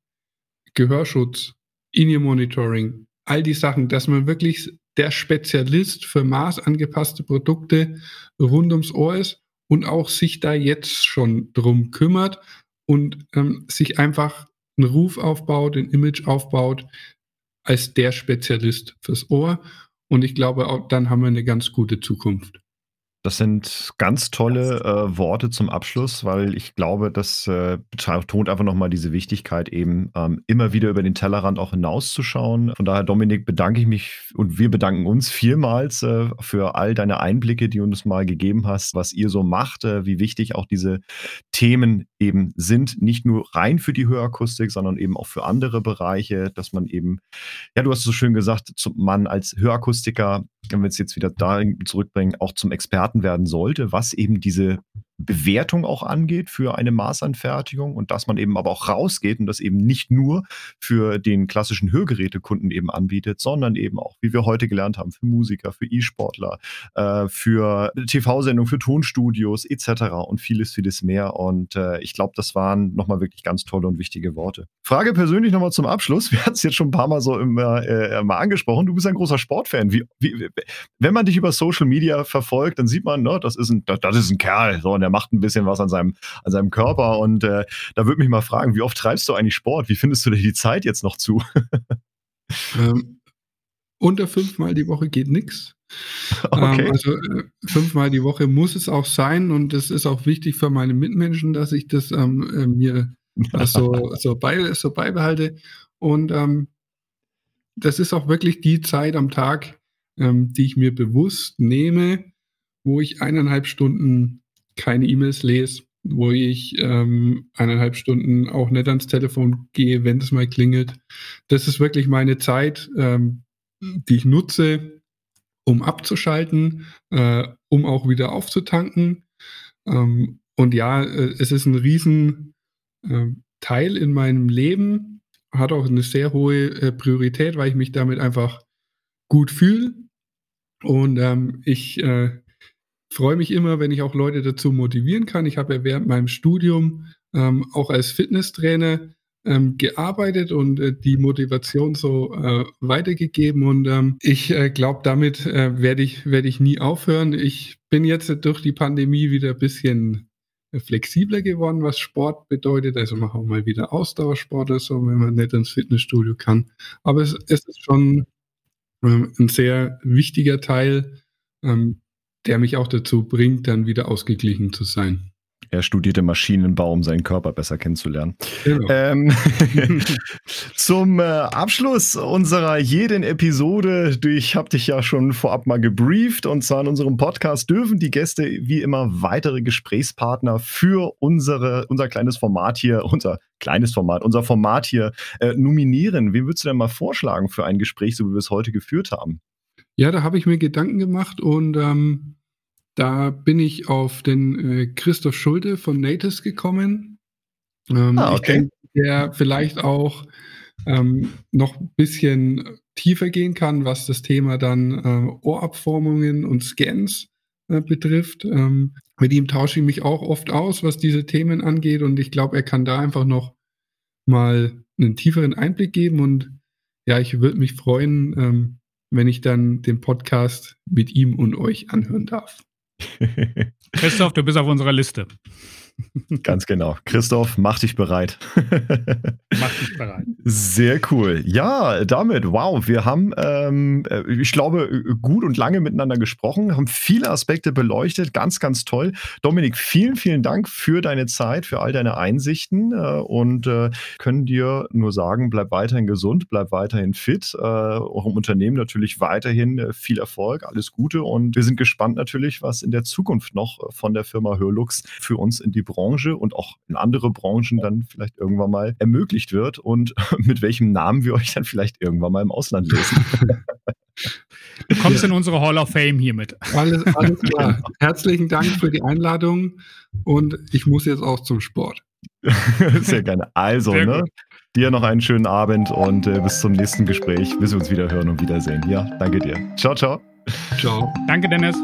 Gehörschutz, In-Ear-Monitoring, all die Sachen, dass man wirklich der Spezialist für maßangepasste Produkte rund ums Ohr ist und auch sich da jetzt schon drum kümmert und ähm, sich einfach einen Ruf aufbaut, ein Image aufbaut als der Spezialist fürs Ohr. Und ich glaube, auch dann haben wir eine ganz gute Zukunft. Das sind ganz tolle äh, Worte zum Abschluss, weil ich glaube, das äh, betont einfach nochmal diese Wichtigkeit, eben ähm, immer wieder über den Tellerrand auch hinauszuschauen. Von daher, Dominik, bedanke ich mich und wir bedanken uns vielmals äh, für all deine Einblicke, die du uns mal gegeben hast, was ihr so macht, äh, wie wichtig auch diese Themen eben sind, nicht nur rein für die Hörakustik, sondern eben auch für andere Bereiche, dass man eben, ja, du hast es so schön gesagt, man als Hörakustiker, wenn wir es jetzt wieder da zurückbringen, auch zum Experten werden sollte, was eben diese Bewertung auch angeht für eine Maßanfertigung und dass man eben aber auch rausgeht und das eben nicht nur für den klassischen Hörgerätekunden eben anbietet, sondern eben auch, wie wir heute gelernt haben, für Musiker, für E-Sportler, äh, für TV-Sendungen, für Tonstudios etc. und vieles, vieles mehr. Und äh, ich glaube, das waren nochmal wirklich ganz tolle und wichtige Worte. Frage persönlich nochmal zum Abschluss. Wir hatten es jetzt schon ein paar Mal so immer, äh, mal angesprochen. Du bist ein großer Sportfan. Wie, wie, wenn man dich über Social Media verfolgt, dann sieht man, ne, das ist ein, das, das ist ein Kerl, so, und der macht ein bisschen was an seinem, an seinem Körper. Und äh, da würde mich mal fragen, wie oft treibst du eigentlich Sport? Wie findest du dir die Zeit jetzt noch zu? ähm, unter fünfmal die Woche geht nichts. Okay. Ähm, also äh, fünfmal die Woche muss es auch sein und es ist auch wichtig für meine Mitmenschen, dass ich das ähm, äh, mir so, so, bei, so beibehalte. Und ähm, das ist auch wirklich die Zeit am Tag, ähm, die ich mir bewusst nehme, wo ich eineinhalb Stunden keine E-Mails lese, wo ich ähm, eineinhalb Stunden auch nicht ans Telefon gehe, wenn es mal klingelt. Das ist wirklich meine Zeit, ähm, die ich nutze, um abzuschalten, äh, um auch wieder aufzutanken. Ähm, und ja, äh, es ist ein riesen äh, Teil in meinem Leben, hat auch eine sehr hohe äh, Priorität, weil ich mich damit einfach gut fühle. Und ähm, ich äh, freue mich immer, wenn ich auch Leute dazu motivieren kann. Ich habe ja während meinem Studium ähm, auch als Fitnesstrainer ähm, gearbeitet und äh, die Motivation so äh, weitergegeben. Und ähm, ich äh, glaube, damit äh, werde ich, werd ich nie aufhören. Ich bin jetzt durch die Pandemie wieder ein bisschen äh, flexibler geworden, was Sport bedeutet. Also mache auch mal wieder Ausdauersport oder so, wenn man nicht ins Fitnessstudio kann. Aber es, es ist schon ähm, ein sehr wichtiger Teil, ähm, der mich auch dazu bringt, dann wieder ausgeglichen zu sein. Er studierte Maschinenbau, um seinen Körper besser kennenzulernen. Genau. Ähm, zum äh, Abschluss unserer jeden Episode, ich habe dich ja schon vorab mal gebrieft, und zwar in unserem Podcast dürfen die Gäste wie immer weitere Gesprächspartner für unsere, unser kleines Format hier, unser kleines Format, unser Format hier äh, nominieren. Wen würdest du denn mal vorschlagen für ein Gespräch, so wie wir es heute geführt haben? Ja, da habe ich mir Gedanken gemacht und ähm, da bin ich auf den äh, Christoph Schulte von Natus gekommen. Ähm, ah, okay. Ich denke, der vielleicht auch ähm, noch ein bisschen tiefer gehen kann, was das Thema dann äh, Ohrabformungen und Scans äh, betrifft. Ähm, mit ihm tausche ich mich auch oft aus, was diese Themen angeht und ich glaube, er kann da einfach noch mal einen tieferen Einblick geben und ja, ich würde mich freuen, ähm, wenn ich dann den Podcast mit ihm und euch anhören darf. Christoph, du bist auf unserer Liste. Ganz genau. Christoph, mach dich bereit. mach dich bereit. Sehr cool. Ja, damit, wow, wir haben, ähm, äh, ich glaube, gut und lange miteinander gesprochen, haben viele Aspekte beleuchtet. Ganz, ganz toll. Dominik, vielen, vielen Dank für deine Zeit, für all deine Einsichten äh, und äh, können dir nur sagen, bleib weiterhin gesund, bleib weiterhin fit. Äh, auch im Unternehmen natürlich weiterhin äh, viel Erfolg, alles Gute und wir sind gespannt natürlich, was in der Zukunft noch äh, von der Firma Hörlux für uns in die Branche und auch in andere Branchen dann vielleicht irgendwann mal ermöglicht wird und mit welchem Namen wir euch dann vielleicht irgendwann mal im Ausland lesen. Du kommst ja. in unsere Hall of Fame hiermit. Alles, alles klar. Herzlichen Dank für die Einladung und ich muss jetzt auch zum Sport. Sehr gerne. Also, Sehr ne? Dir noch einen schönen Abend und äh, bis zum nächsten Gespräch, bis wir uns wieder hören und wiedersehen. Ja, danke dir. Ciao, ciao. Ciao. Danke, Dennis.